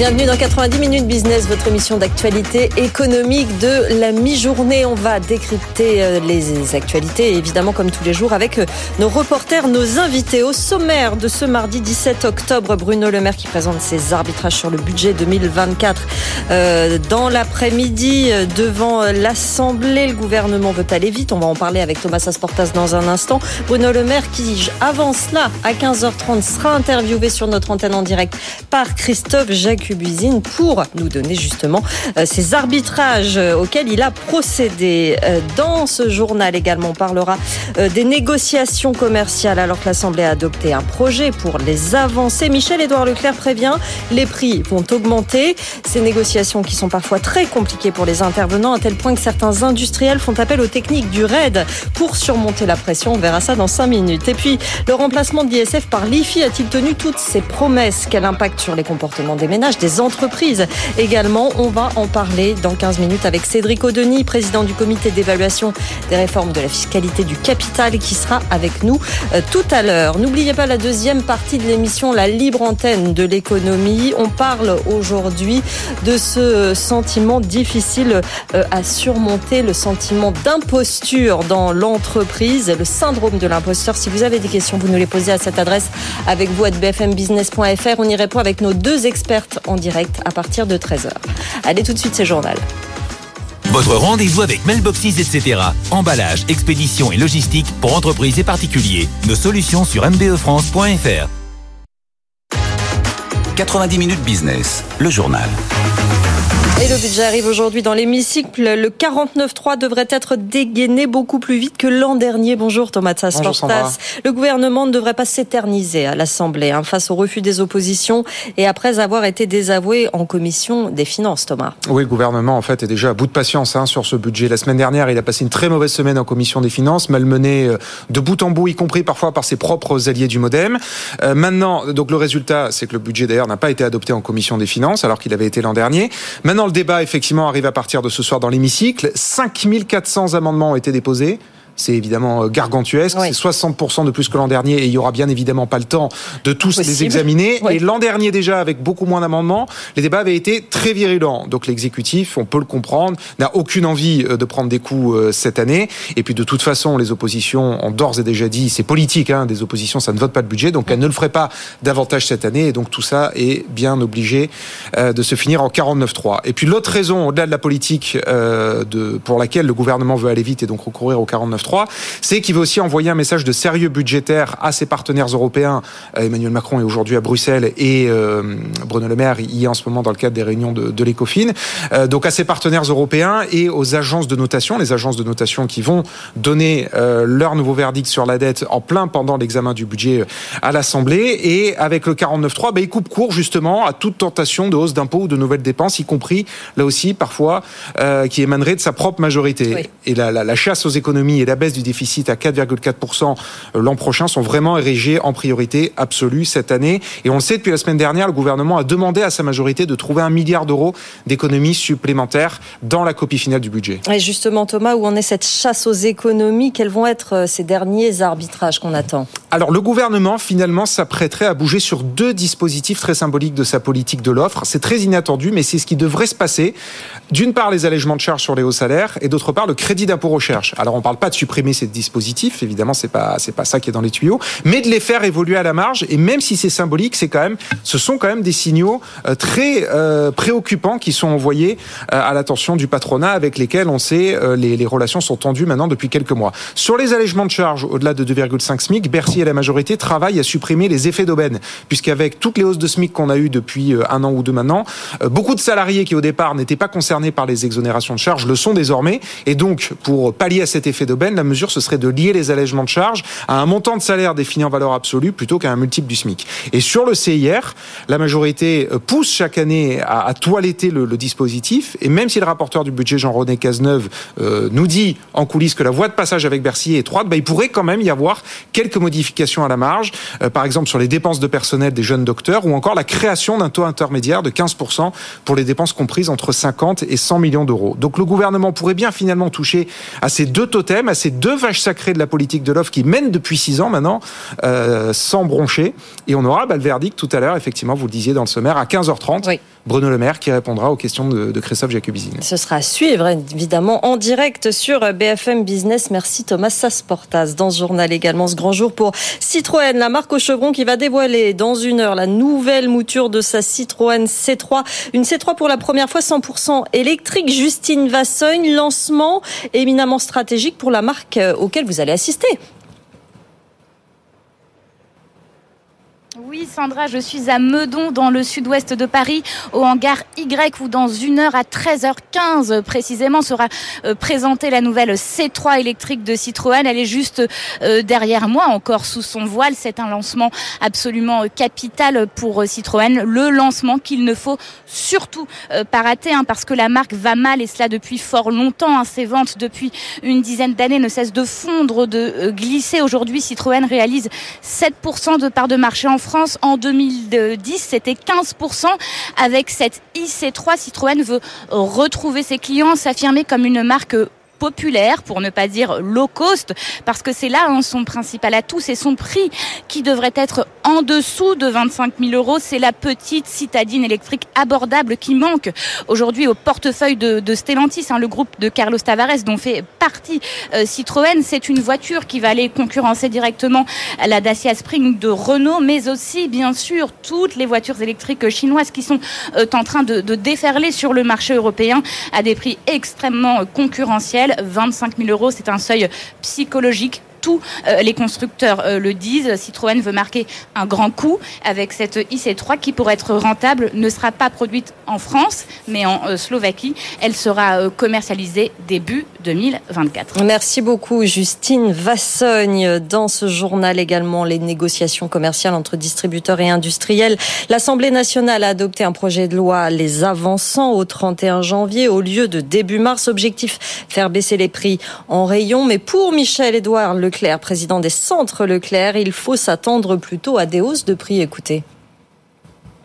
Bienvenue dans 90 minutes business, votre émission d'actualité économique de la mi-journée. On va décrypter euh, les actualités, évidemment comme tous les jours, avec euh, nos reporters, nos invités. Au sommaire de ce mardi 17 octobre, Bruno Le Maire qui présente ses arbitrages sur le budget 2024. Euh, dans l'après-midi, devant l'Assemblée, le gouvernement veut aller vite. On va en parler avec Thomas Asportas dans un instant. Bruno Le Maire qui avance là à 15h30 sera interviewé sur notre antenne en direct par Christophe Jacques Cuisine pour nous donner justement euh, ces arbitrages euh, auxquels il a procédé. Euh, dans ce journal également, on parlera des négociations commerciales alors que l'Assemblée a adopté un projet pour les avancer. Michel-Édouard Leclerc prévient, les prix vont augmenter. Ces négociations qui sont parfois très compliquées pour les intervenants à tel point que certains industriels font appel aux techniques du RAID pour surmonter la pression. On verra ça dans 5 minutes. Et puis, le remplacement de l'ISF par l'IFI a-t-il tenu toutes ses promesses? Quel impact sur les comportements des ménages? Des entreprises. Également, on va en parler dans 15 minutes avec Cédric Audeny, président du comité d'évaluation des réformes de la fiscalité du capital, qui sera avec nous euh, tout à l'heure. N'oubliez pas la deuxième partie de l'émission, la libre antenne de l'économie. On parle aujourd'hui de ce sentiment difficile euh, à surmonter, le sentiment d'imposture dans l'entreprise, le syndrome de l'imposteur. Si vous avez des questions, vous nous les posez à cette adresse avec vous à bfmbusiness.fr. On y répond avec nos deux expertes en direct à partir de 13h. Allez tout de suite, c'est journal. Votre rendez-vous avec Mailboxes, etc. Emballage, expédition et logistique pour entreprises et particuliers. Nos solutions sur mbefrance.fr. 90 minutes business, le journal. Et le budget arrive aujourd'hui dans l'hémicycle. Le 49.3 devrait être dégainé beaucoup plus vite que l'an dernier. Bonjour Thomas Tsasportas. Le gouvernement ne devrait pas s'éterniser à l'Assemblée hein, face au refus des oppositions et après avoir été désavoué en commission des finances, Thomas. Oui, le gouvernement en fait est déjà à bout de patience hein, sur ce budget. La semaine dernière, il a passé une très mauvaise semaine en commission des finances, malmené euh, de bout en bout, y compris parfois par ses propres alliés du MoDem. Euh, maintenant, donc le résultat, c'est que le budget d'ailleurs n'a pas été adopté en commission des finances alors qu'il avait été l'an dernier. Maintenant, le débat, effectivement, arrive à partir de ce soir dans l'hémicycle. 5400 amendements ont été déposés c'est évidemment euh, gargantuesque. C'est 60% de plus que l'an dernier et il y aura bien évidemment pas le temps de tous les examiner. Et l'an dernier déjà, avec beaucoup moins d'amendements, les débats avaient été très virulents. Donc l'exécutif, on peut le comprendre, n'a aucune envie euh, de prendre des coups euh, cette année. Et puis de toute façon, les oppositions ont d'ores et déjà dit, c'est politique, hein, des oppositions, ça ne vote pas le budget, donc elles ne le feraient pas davantage cette année. Et donc tout ça est bien obligé de se finir en 49-3. Et puis l'autre raison, au-delà de la politique de, pour laquelle le gouvernement veut aller vite et donc recourir au 49 c'est qu'il veut aussi envoyer un message de sérieux budgétaire à ses partenaires européens. Euh, Emmanuel Macron est aujourd'hui à Bruxelles et euh, Bruno Le Maire y est en ce moment dans le cadre des réunions de, de l'ECOFIN. Euh, donc à ses partenaires européens et aux agences de notation, les agences de notation qui vont donner leur nouveau verdict sur la dette en plein pendant l'examen du budget à l'Assemblée. Et avec le 49.3, bah, il coupe court justement à toute tentation de hausse d'impôts ou de nouvelles dépenses, y compris là aussi parfois qui émanerait de sa propre majorité. Et la, la, la chasse aux économies et la baisse du déficit à 4,4% euh, l'an prochain sont vraiment érigés en priorité absolue cette année. Et on le sait, depuis la semaine dernière, le gouvernement a demandé à sa majorité de trouver un milliard d'euros d'économies supplémentaires dans la copie finale du budget. Et justement, Thomas, où en est cette chasse aux économies? Quels vont être euh, ces derniers arbitrages qu'on attend? Alors, le gouvernement, finalement, s'apprêterait à bouger sur deux dispositifs très symboliques de sa politique de l'offre. C'est très inattendu, mais c'est ce qui devrait se passer. D'une part, les allègements de charges sur les hauts salaires, et d'autre part, le crédit d'impôt recherche. Alors, on ne parle pas de supprimer ces dispositifs, évidemment, c'est pas c'est pas ça qui est dans les tuyaux, mais de les faire évoluer à la marge. Et même si c'est symbolique, c'est quand même, ce sont quand même des signaux euh, très euh, préoccupants qui sont envoyés euh, à l'attention du patronat, avec lesquels on sait les, les relations sont tendues maintenant depuis quelques mois. Sur les allègements de charges au-delà de 2,5 SMIC, Bercy et la majorité travaillent à supprimer les effets d'aubaine, puisqu'avec toutes les hausses de SMIC qu'on a eues depuis un an ou deux maintenant, beaucoup de salariés qui au départ n'étaient pas concernés par les exonérations de charges le sont désormais. Et donc, pour pallier à cet effet d'aubaine, La mesure ce serait de lier les allègements de charges à un montant de salaire défini en valeur absolue plutôt qu'à un multiple du SMIC. Et sur le CIR, la majorité euh, pousse chaque année à, toiletter le, le, dispositif. Et même si le rapporteur du budget Jean-René Cazeneuve euh, nous dit en coulisses que la voie de passage avec Bercy est étroite, bah, il pourrait quand même y avoir quelques modifications à la marge, euh, par exemple sur les dépenses de personnel des jeunes docteurs ou encore la création d'un taux intermédiaire de 15% pour les dépenses comprises entre 50 et 100 millions d'euros. Donc le gouvernement pourrait bien finalement toucher à ces deux totems, à ces deux vaches sacrées de la politique de l'offre qui mènent depuis six ans maintenant, euh, sans broncher. Et on aura le verdict tout à l'heure, effectivement, vous le disiez dans le sommaire, à 15h30. Oui. Bruno Le Maire qui répondra aux questions de, de Christophe Jacobizine. Ce sera à suivre évidemment en direct sur BFM Business. Merci Thomas Sasportas. Dans ce journal également, ce grand jour pour Citroën, la marque au chevron qui va dévoiler dans une heure la nouvelle mouture de sa Citroën C3. Une C3 pour la première fois 100% électrique. Justine Vassogne, lancement éminemment stratégique pour la marque auquel vous allez assister. Oui, Sandra, je suis à Meudon, dans le sud-ouest de Paris, au hangar Y, où dans une heure à 13h15 précisément sera euh, présentée la nouvelle C3 électrique de Citroën. Elle est juste euh, derrière moi, encore sous son voile. C'est un lancement absolument euh, capital pour Citroën. Le lancement qu'il ne faut surtout pas rater, hein, parce que la marque va mal, et cela depuis fort longtemps. Hein. Ses ventes, depuis une dizaine d'années, ne cessent de fondre, de glisser. Aujourd'hui, Citroën réalise 7% de part de marché en France En 2010, c'était 15%. Avec cette IC3, Citroën veut retrouver ses clients, s'affirmer comme une marque populaire, pour ne pas dire low cost, parce que c'est là hein, son principal atout, c'est son prix qui devrait être en dessous de 25 000 euros. C'est la petite citadine électrique abordable qui manque aujourd'hui au portefeuille de, Stellantis, hein, le groupe de Carlos Tavares dont fait partie euh, Citroën. C'est une voiture qui va aller concurrencer directement la Dacia Spring de Renault, mais aussi bien sûr toutes les voitures électriques chinoises qui sont euh, en train de, de déferler sur le marché européen à des prix extrêmement concurrentiels. 25 000 euros, c'est un seuil psychologique tous euh, les constructeurs euh, le disent. Citroën veut marquer un grand coup avec cette IC3 qui, pour être rentable, ne sera pas produite en France, mais en euh, Slovaquie. Elle sera commercialisée début 2024. Merci beaucoup, Justine Vassogne. Dans ce journal également, les négociations commerciales entre distributeurs et industriels. L'Assemblée nationale a adopté un projet de loi les avançant au 31 janvier au lieu de début mars. Objectif, faire baisser les prix en rayon. Mais pour Michel-Édouard Le Leclerc, président des centres Leclerc, il faut s'attendre plutôt à des hausses de prix. Écoutez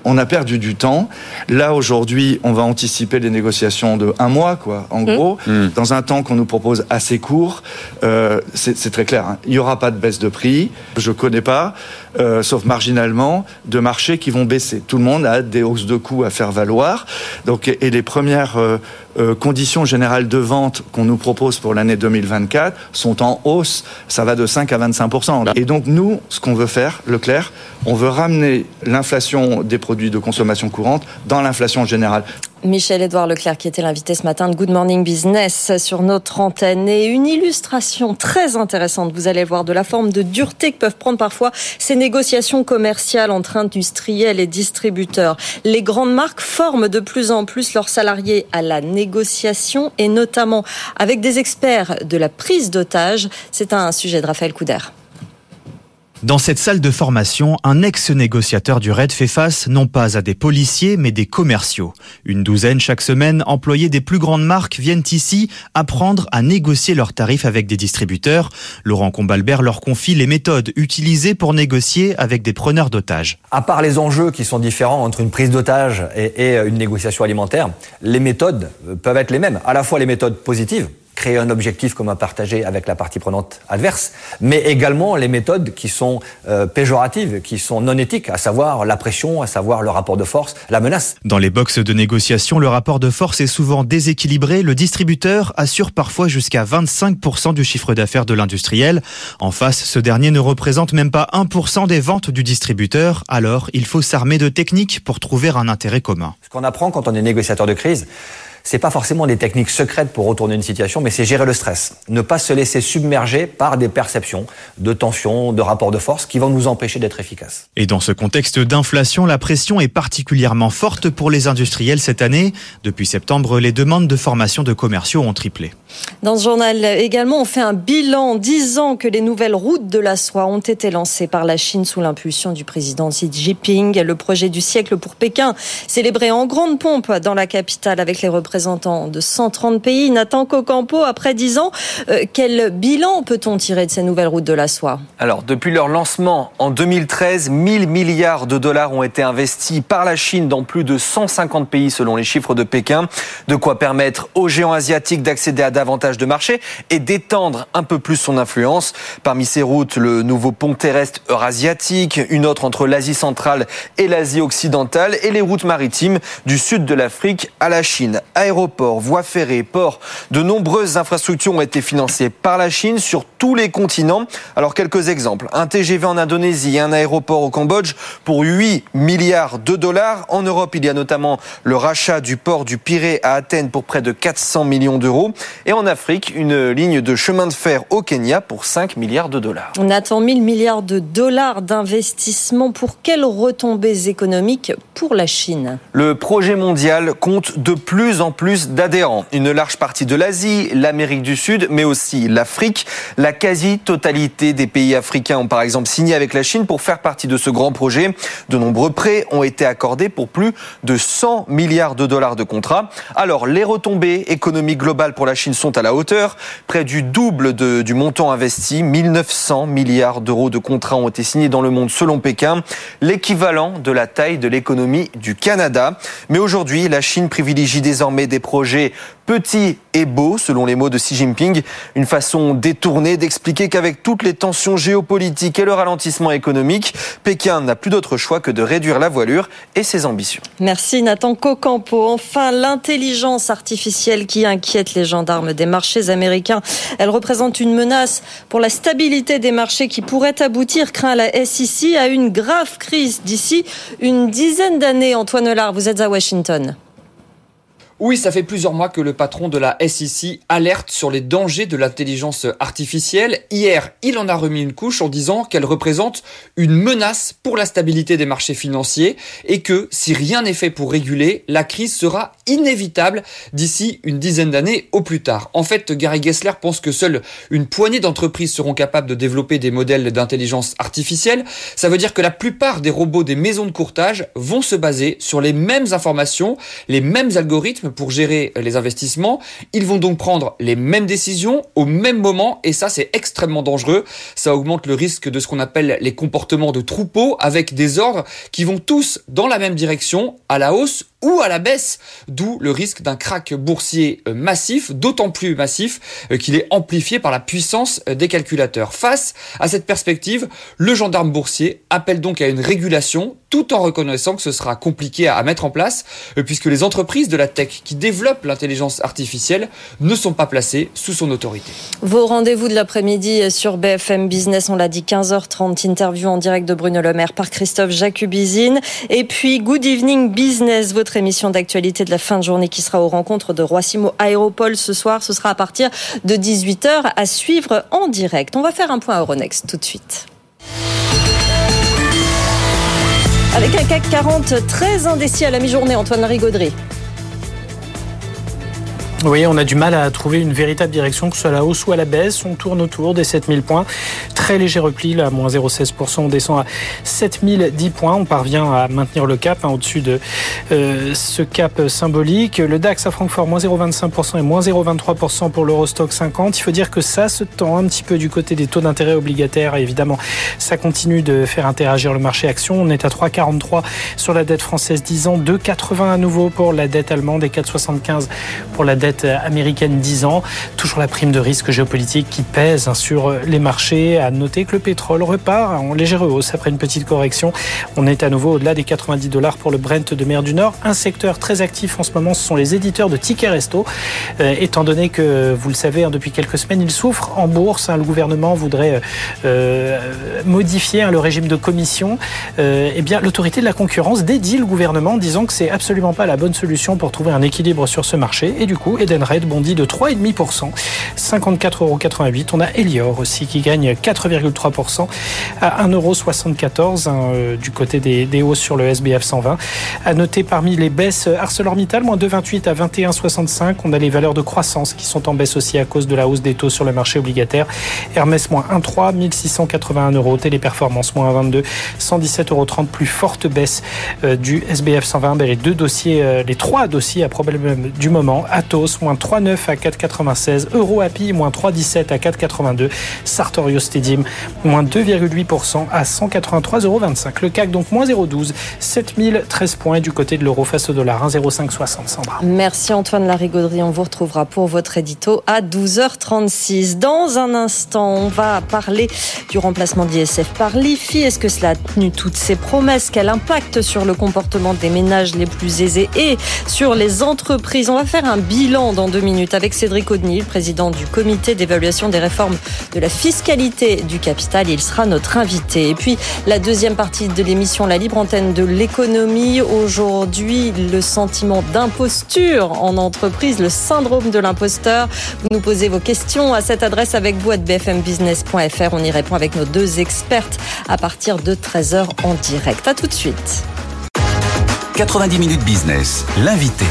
on a perdu du temps. Là, aujourd'hui, on va anticiper les négociations de un mois, quoi, en mmh. gros, mmh. dans un temps qu'on nous propose assez court. Euh, c'est très clair. Hein. Il n'y aura pas de baisse de prix. Je ne connais pas, euh, sauf marginalement, de marchés qui vont baisser. Tout le monde a des hausses de coûts à faire valoir. Donc, et les premières euh, euh, conditions générales de vente qu'on nous propose pour l'année 2024 sont en hausse. Ça va de 5 à 25% Et donc nous, ce qu'on veut faire, Leclerc, on veut ramener l'inflation des produits de consommation courante dans l'inflation générale. Michel-Édouard Leclerc qui était l'invité ce matin de Good Morning Business sur notre antenne et une illustration très intéressante, vous allez voir, de la forme de dureté que peuvent prendre parfois ces négociations commerciales entre industriels et distributeurs. Les grandes marques forment de plus en plus leurs salariés à la négociation et notamment avec des experts de la prise d'otages. C'est un sujet de Raphaël Couder. Dans cette salle de formation, un ex-négociateur du RAID fait face non pas à des policiers, mais des commerciaux. Une douzaine chaque semaine, employés des plus grandes marques viennent ici apprendre à négocier leurs tarifs avec des distributeurs. Laurent Combalbert leur confie les méthodes utilisées pour négocier avec des preneurs d'otages. À part les enjeux qui sont différents entre une prise d'otage et, une négociation alimentaire, les méthodes peuvent être les mêmes. À la fois les méthodes positives, créer un objectif commun partagé avec la partie prenante adverse, mais également les méthodes qui sont euh, péjoratives, qui sont non éthiques, à savoir la pression, à savoir le rapport de force, la menace. Dans les boxes de négociation, le rapport de force est souvent déséquilibré. Le distributeur assure parfois jusqu'à 25% du chiffre d'affaires de l'industriel. En face, ce dernier ne représente même pas 1% des ventes du distributeur. Alors, il faut s'armer de techniques pour trouver un intérêt commun. Ce qu'on apprend quand on est négociateur de crise, c'est pas forcément des techniques secrètes pour retourner une situation, mais c'est gérer le stress. Ne pas se laisser submerger par des perceptions de tension, de rapport de force qui vont nous empêcher d'être efficaces. Et dans ce contexte d'inflation, la pression est particulièrement forte pour les industriels cette année. Depuis septembre, les demandes de formation de commerciaux ont triplé. Dans ce journal également, on fait un bilan. Dix ans que les nouvelles routes de la soie ont été lancées par la Chine sous l'impulsion du président Xi Jinping. Le projet du siècle pour Pékin, célébré en grande pompe dans la capitale avec les représentants de 130 pays. Nathan Cocampo, après dix ans, euh, quel bilan peut-on tirer de ces nouvelles routes de la soie? Alors, depuis leur lancement en 2013, 1000 milliards de dollars ont été investis par la Chine dans plus de 150 pays selon les chiffres de Pékin. De quoi permettre aux géants asiatiques d'accéder à davantage de marchés et d'étendre un peu plus son influence. Parmi ces routes, le nouveau pont terrestre eurasiatique, une autre entre l'Asie centrale et l'Asie occidentale et les routes maritimes du sud de l'Afrique à la Chine. Aéroports, voies ferrées, ports, de nombreuses infrastructures ont été financées par la Chine sur tous les continents. Alors quelques exemples. Un TGV en Indonésie, un aéroport au Cambodge pour 8 milliards de dollars. En Europe, il y a notamment le rachat du port du Pirée à Athènes pour près de 400 millions d'euros. En Afrique, une ligne de chemin de fer au Kenya pour 5 milliards de dollars. On attend 1000 milliards de dollars d'investissement. Pour quelles retombées économiques pour la Chine? Le projet mondial compte de plus en plus d'adhérents. Une large partie de l'Asie, l'Amérique du Sud, mais aussi l'Afrique. La quasi-totalité des pays africains ont par exemple signé avec la Chine pour faire partie de ce grand projet. De nombreux prêts ont été accordés pour plus de 100 milliards de dollars de contrats. Alors, les retombées économiques globales pour la Chine sont à la hauteur. Près du double de, du montant investi, 1900 milliards d'euros de contrats ont été signés dans le monde selon Pékin, l'équivalent de la taille de l'économie du Canada. Mais aujourd'hui, la Chine privilégie désormais des projets petits et beaux, selon les mots de Xi Jinping, une façon détournée d'expliquer qu'avec toutes les tensions géopolitiques et le ralentissement économique, Pékin n'a plus d'autre choix que de réduire la voilure et ses ambitions. Merci Nathan Cocampo. Enfin, l'intelligence artificielle qui inquiète les gendarmes des marchés américains. Elle représente une menace pour la stabilité des marchés qui pourrait aboutir, craint la SEC, à une grave crise d'ici une dizaine d'années. Antoine Lard, vous êtes à Washington. Oui, ça fait plusieurs mois que le patron de la SEC alerte sur les dangers de l'intelligence artificielle. Hier, il en a remis une couche en disant qu'elle représente une menace pour la stabilité des marchés financiers et que si rien n'est fait pour réguler, la crise sera inévitable d'ici une dizaine d'années au plus tard. En fait, Gary Gessler pense que seule une poignée d'entreprises seront capables de développer des modèles d'intelligence artificielle. Ça veut dire que la plupart des robots des maisons de courtage vont se baser sur les mêmes informations, les mêmes algorithmes pour gérer les investissements. Ils vont donc prendre les mêmes décisions au même moment et ça c'est extrêmement dangereux. Ça augmente le risque de ce qu'on appelle les comportements de troupeau avec des ordres qui vont tous dans la même direction, à la hausse ou à la baisse, d'où le risque d'un crack boursier euh, massif, d'autant plus massif euh, qu'il est amplifié par la puissance euh, des calculateurs. Face à cette perspective, le gendarme boursier appelle donc à une régulation tout en reconnaissant que ce sera compliqué à mettre en place puisque les entreprises de la tech qui développent l'intelligence artificielle ne sont pas placées sous son autorité. Vos rendez-vous de l'après-midi sur BFM Business, on l'a dit 15h30, interview en direct de Bruno Le Maire par Christophe Jacubizine et puis Good Evening Business, votre émission d'actualité de la fin de journée qui sera aux rencontres de Roissimo Aéropole ce soir. Ce sera à partir de 18h à suivre en direct. On va faire un point à Euronext tout de suite. Avec un CAC 40 très indécis à la mi-journée, Antoine Rigaudry. Oui, on a du mal à trouver une véritable direction, que ce soit à la hausse ou à la baisse. On tourne autour des 7000 points. Très léger repli, là, moins 0,16%. On descend à 7010 points. On parvient à maintenir le cap hein, au-dessus de euh, ce cap symbolique. Le DAX à Francfort, moins 0,25% et moins 0,23% pour l'Eurostock 50. Il faut dire que ça se tend un petit peu du côté des taux d'intérêt obligataires. évidemment, ça continue de faire interagir le marché action. On est à 3,43 sur la dette française 10 ans, 2,80 à nouveau pour la dette allemande et 4,75 pour la dette américaine 10 ans. Toujours la prime de risque géopolitique qui pèse sur les marchés. À noter que le pétrole repart en légère hausse après une petite correction. On est à nouveau au-delà des 90 dollars pour le Brent de mer du Nord. Un secteur très actif en ce moment, ce sont les éditeurs de tickets resto. Euh, étant donné que, vous le savez, hein, depuis quelques semaines, ils souffrent en bourse. Hein, le gouvernement voudrait euh, modifier hein, le régime de commission. Euh, eh bien, l'autorité de la concurrence dédie le gouvernement, disant que c'est absolument pas la bonne solution pour trouver un équilibre sur ce marché. Et du coup, Edenred bondit de 3,5%, 54,88 euros. On a Elior aussi qui gagne 4,3% à 1,74€ hein, du côté des, hausses sur le SBF 120. À noter parmi les baisses ArcelorMittal, moins 2,28 à 21,65. On a les valeurs de croissance qui sont en baisse aussi à cause de la hausse des taux sur le marché obligataire. Hermès, moins 1,3, 1681 euros. Téléperformance, moins 1,22, 117,30 euros. Plus forte baisse euh, du SBF 120. Ben, les deux dossiers, euh, les trois dossiers à problème du moment. Atos, moins 3,9 à 4,96. EuroAPI, moins 3,17 à 4,82. Sartorio Stadium, moins 2,8% à 183,25 euros. Le CAC, donc, moins 0,12, 7013 points du côté de l'euro face au dollar, 1,0560. Sandra. Merci Antoine Larigauderie. On vous retrouvera pour votre édito à 12h36. Dans un instant, on va parler du remplacement d'ISF par l'IFI. Est-ce que cela a tenu toutes ses promesses? Quel impact sur le comportement des ménages les plus aisés et sur les entreprises? On va faire un bilan dans deux minutes avec Cédric Audny, président du comité d'évaluation des réformes de la fiscalité du capital. Il sera notre invité. Et puis, la deuxième partie de l'émission, la libre antenne de l'économie. Aujourd'hui, le sentiment d'imposture en entreprise, le syndrome de l'imposteur. Vous nous posez vos questions à cette adresse avec vous à bfmbusiness.fr. On y répond avec nos deux expertes à partir de 13h en direct. À tout de suite. 90 minutes business, l'invité.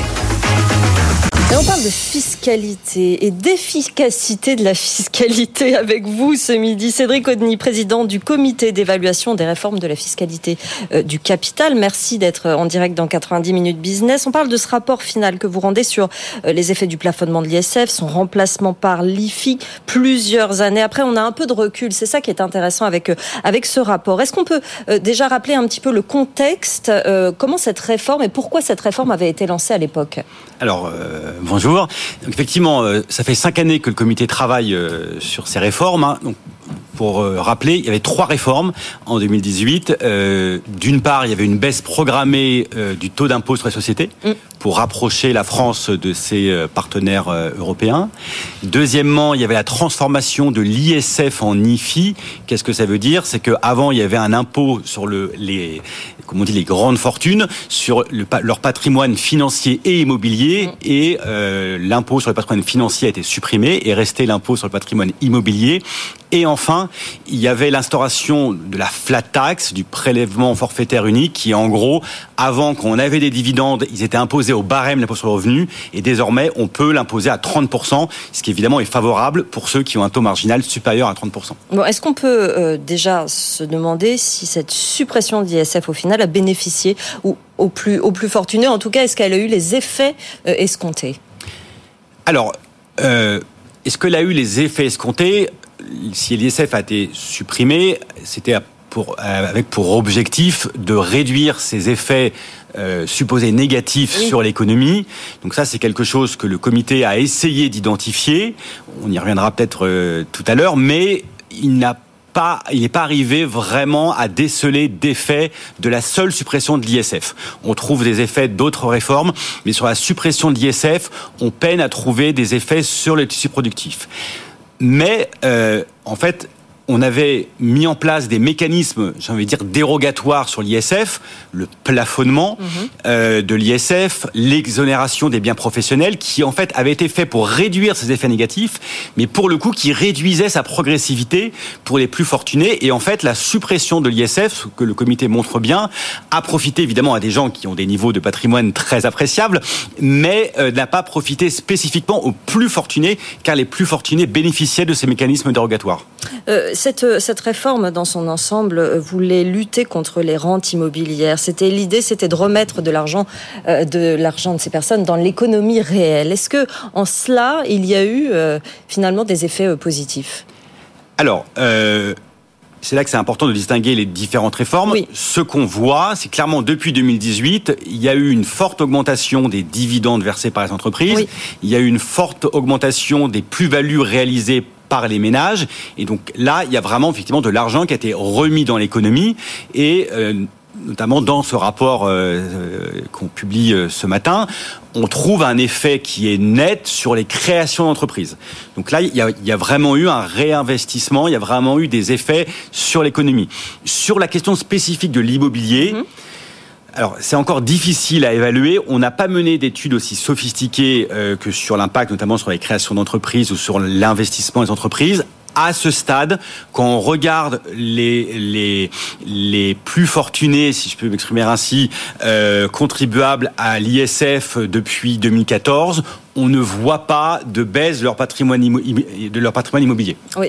On parle de fiscalité et d'efficacité de la fiscalité avec vous ce midi. Cédric Odny, président du comité d'évaluation des réformes de la fiscalité euh, du capital. Merci d'être en direct dans 90 minutes business. On parle de ce rapport final que vous rendez sur euh, les effets du plafonnement de l'ISF, son remplacement par l'IFI plusieurs années après. On a un peu de recul. C'est ça qui est intéressant avec, euh, avec ce rapport. Est-ce qu'on peut déjà rappeler un petit peu le contexte, comment cette réforme et pourquoi cette réforme avait été lancée à l'époque? Alors, bonjour. Donc, effectivement, euh, ça fait cinq années que le comité travaille euh, sur ces réformes. Hein. Pour euh, rappeler, il y avait trois réformes en 2018. D'une part, il y avait une baisse programmée du taux d'impôt sur les sociétés mm. Pour rapprocher la France de ses partenaires européens. Deuxièmement, il y avait la transformation de l'ISF en IFI. Qu'est-ce que ça veut dire? C'est qu'avant, il y avait un impôt sur le, les, comment on dit, les grandes fortunes, sur le, leur patrimoine financier et immobilier, mm. et euh, l'impôt sur le patrimoine financier a été supprimé et resté l'impôt sur le patrimoine immobilier. Et enfin, il y avait l'instauration de la flat tax, du prélèvement forfaitaire unique, qui en gros, avant qu'on avait des dividendes, ils étaient imposés au barème l'impôt sur le revenu, et désormais on peut l'imposer à 30%, ce qui évidemment est favorable pour ceux qui ont un taux marginal supérieur à 30%. Bon, est-ce qu'on peut euh, déjà se demander si cette suppression d'ISF au final a bénéficié ou au plus, au plus fortuneux, en tout cas, est-ce qu'elle a eu les effets euh, escomptés? Alors, euh, est-ce qu'elle a eu les effets escomptés? Si l'ISF a été supprimé, c'était pour, euh, avec pour objectif de réduire ses effets supposés négatifs sur l'économie. Donc ça, c'est quelque chose que le comité a essayé d'identifier. On y reviendra peut-être tout à l'heure, mais il n'a il n'est pas arrivé vraiment à déceler d'effets de la seule suppression de l'ISF. On trouve des effets d'autres réformes, mais sur la suppression de l'ISF, on peine à trouver des effets sur le tissu productif. Mais euh, en fait, on avait mis en place des mécanismes, j'ai envie de dire, dérogatoires sur l'ISF, le plafonnement mhm. euh, de l'ISF, l'exonération des biens professionnels, qui en fait avait été fait pour réduire ces effets négatifs, mais pour le coup qui réduisait sa progressivité pour les plus fortunés. Et en fait, la suppression de l'ISF, ce que le comité montre bien, a profité évidemment à des gens qui ont des niveaux de patrimoine très appréciables, mais euh, n'a pas profité spécifiquement aux plus fortunés, car les plus fortunés bénéficiaient de ces mécanismes dérogatoires. Euh, cette, cette réforme, dans son ensemble, euh, voulait lutter contre les rentes immobilières. C'était l'idée, c'était de remettre de l'argent, euh, de l'argent de ces personnes dans l'économie réelle. Est-ce que, en cela, il y a eu finalement des effets positifs? Alors c'est là que c'est important de distinguer les différentes réformes. Ce qu'on voit, c'est clairement depuis 2018, il y a eu une forte augmentation des dividendes versés par les entreprises. Il y a eu une forte augmentation des plus-values réalisées par les ménages. Et donc là, il y a vraiment effectivement de l'argent qui a été remis dans l'économie et euh, notamment dans ce rapport euh, euh, qu'on publie euh, ce matin, on trouve un effet qui est net sur les créations d'entreprises. Donc là, il y, a, vraiment eu un réinvestissement, il y a vraiment eu des effets sur l'économie. Sur la question spécifique de l'immobilier, mm-hmm. Alors, c'est encore difficile à évaluer. On n'a pas mené d'études aussi sophistiquées que sur l'impact, notamment sur les créations d'entreprises ou sur l'investissement des entreprises à ce stade, quand on regarde les, les, les plus fortunés, si je peux m'exprimer ainsi, euh, contribuables à l'ISF depuis 2014, on ne voit pas de baisse de leur patrimoine, de leur patrimoine immobilier. Oui,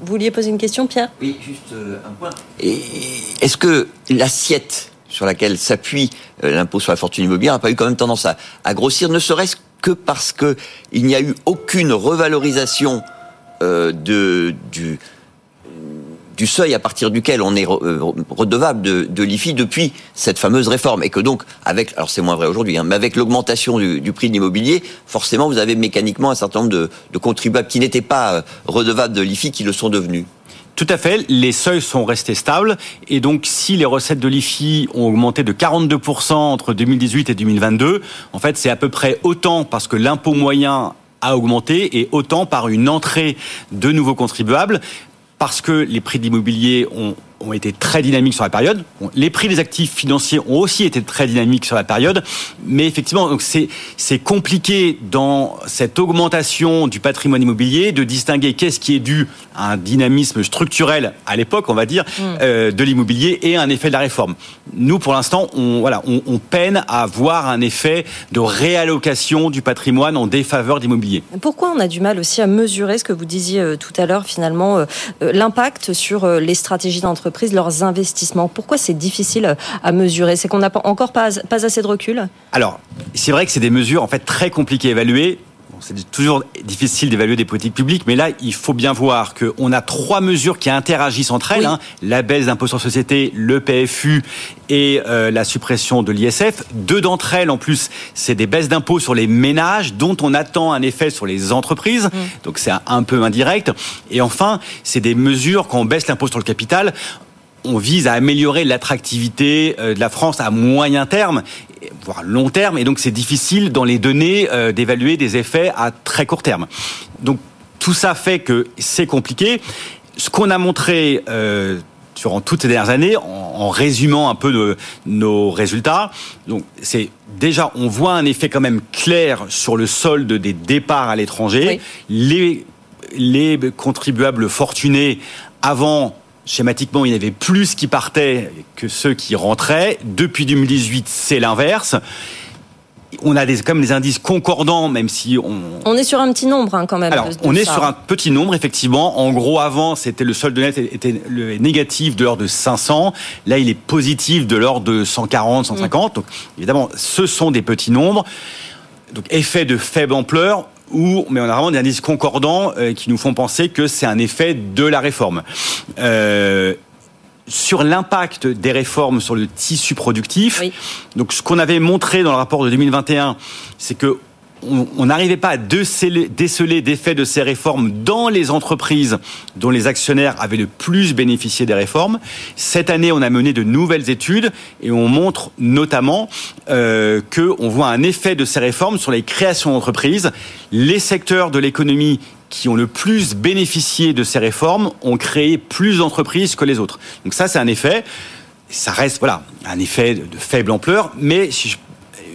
Vous vouliez poser une question, Pierre? Oui, juste euh, un point. Est-ce que l'assiette sur laquelle s'appuie euh, l'impôt sur la fortune immobilière n'a pas eu quand même tendance à, grossir, ne serait-ce que parce qu'il n'y a eu aucune revalorisation euh, du, du seuil à partir duquel on est euh, redevable de, l'IFI depuis cette fameuse réforme. Et que donc, avec, alors c'est moins vrai aujourd'hui, hein, mais avec l'augmentation du, prix de l'immobilier, forcément, vous avez mécaniquement un certain nombre de, de contribuables qui n'étaient pas euh, redevables de l'IFI qui le sont devenus. Tout à fait, les seuils sont restés stables et donc si les recettes de l'IFI ont augmenté de 42% entre 2018 et 2022, en fait c'est à peu près autant parce que l'impôt moyen a augmenté et autant par une entrée de nouveaux contribuables parce que les prix de l'immobilier ont ont été très dynamiques sur la période. les prix des actifs financiers ont aussi été très dynamiques sur la période, mais effectivement, donc c'est c'est compliqué dans cette augmentation du patrimoine immobilier de distinguer qu'est-ce qui est dû à un dynamisme structurel à l'époque, on va dire, mm. euh, de l'immobilier et un effet de la réforme. Nous, pour l'instant, on voilà, on, on, peine à voir un effet de réallocation du patrimoine en défaveur d'immobilier. Pourquoi on a du mal aussi à mesurer ce que vous disiez euh, tout à l'heure, finalement, euh, l'impact sur les stratégies d'entreprise leurs investissements. Pourquoi c'est difficile à mesurer? C'est qu'on n'a encore pas, pas assez de recul? Alors, c'est vrai que c'est des mesures en fait très compliquées à évaluer c'est toujours difficile d'évaluer des politiques publiques, mais là, il faut bien voir qu'on a trois mesures qui interagissent entre elles. Hein. la baisse d'impôt sur société, le PFU et euh, la suppression de l'ISF. Deux d'entre elles, en plus, c'est des baisses d'impôts sur les ménages dont on attend un effet sur les entreprises. Mmh. Donc c'est un peu indirect. Et enfin, c'est des mesures quand on baisse l'impôt sur le capital on vise à améliorer l'attractivité euh, de la France à moyen terme, voire long terme, et donc c'est difficile dans les données euh, d'évaluer des effets à très court terme. Donc tout ça fait que c'est compliqué. Ce qu'on a montré euh, durant toutes ces dernières années, en, résumant un peu de, nos résultats, donc c'est déjà on voit un effet quand même clair sur le solde des départs à l'étranger. Les les contribuables fortunés avant schématiquement, il y avait plus qui partaient que ceux qui rentraient. Depuis 2018, c'est l'inverse. On a des, comme des indices concordants, même si on... On est sur un petit nombre hein, quand même. Alors, on est sur un petit nombre, effectivement. En gros, avant, c'était le solde net était le négatif de l'ordre de 500. Là, il est positif de l'ordre de 140, 150. Mm. Donc, évidemment, ce sont des petits nombres. Donc, effet de faible ampleur mais on a vraiment des indices concordants euh, qui nous font penser que c'est un effet de la réforme. Euh, sur l'impact des réformes sur le tissu productif, donc ce qu'on avait montré dans le rapport de 2021, c'est que on n'arrivait pas à déceler, déceler d'effets de ces réformes dans les entreprises dont les actionnaires avaient le plus bénéficié des réformes. Cette année, on a mené de nouvelles études et on montre notamment euh, qu'on voit un effet de ces réformes sur les créations d'entreprises. Les secteurs de l'économie qui ont le plus bénéficié de ces réformes ont créé plus d'entreprises que les autres. Donc ça, c'est un effet. Ça reste, voilà, un effet de faible ampleur, mais si je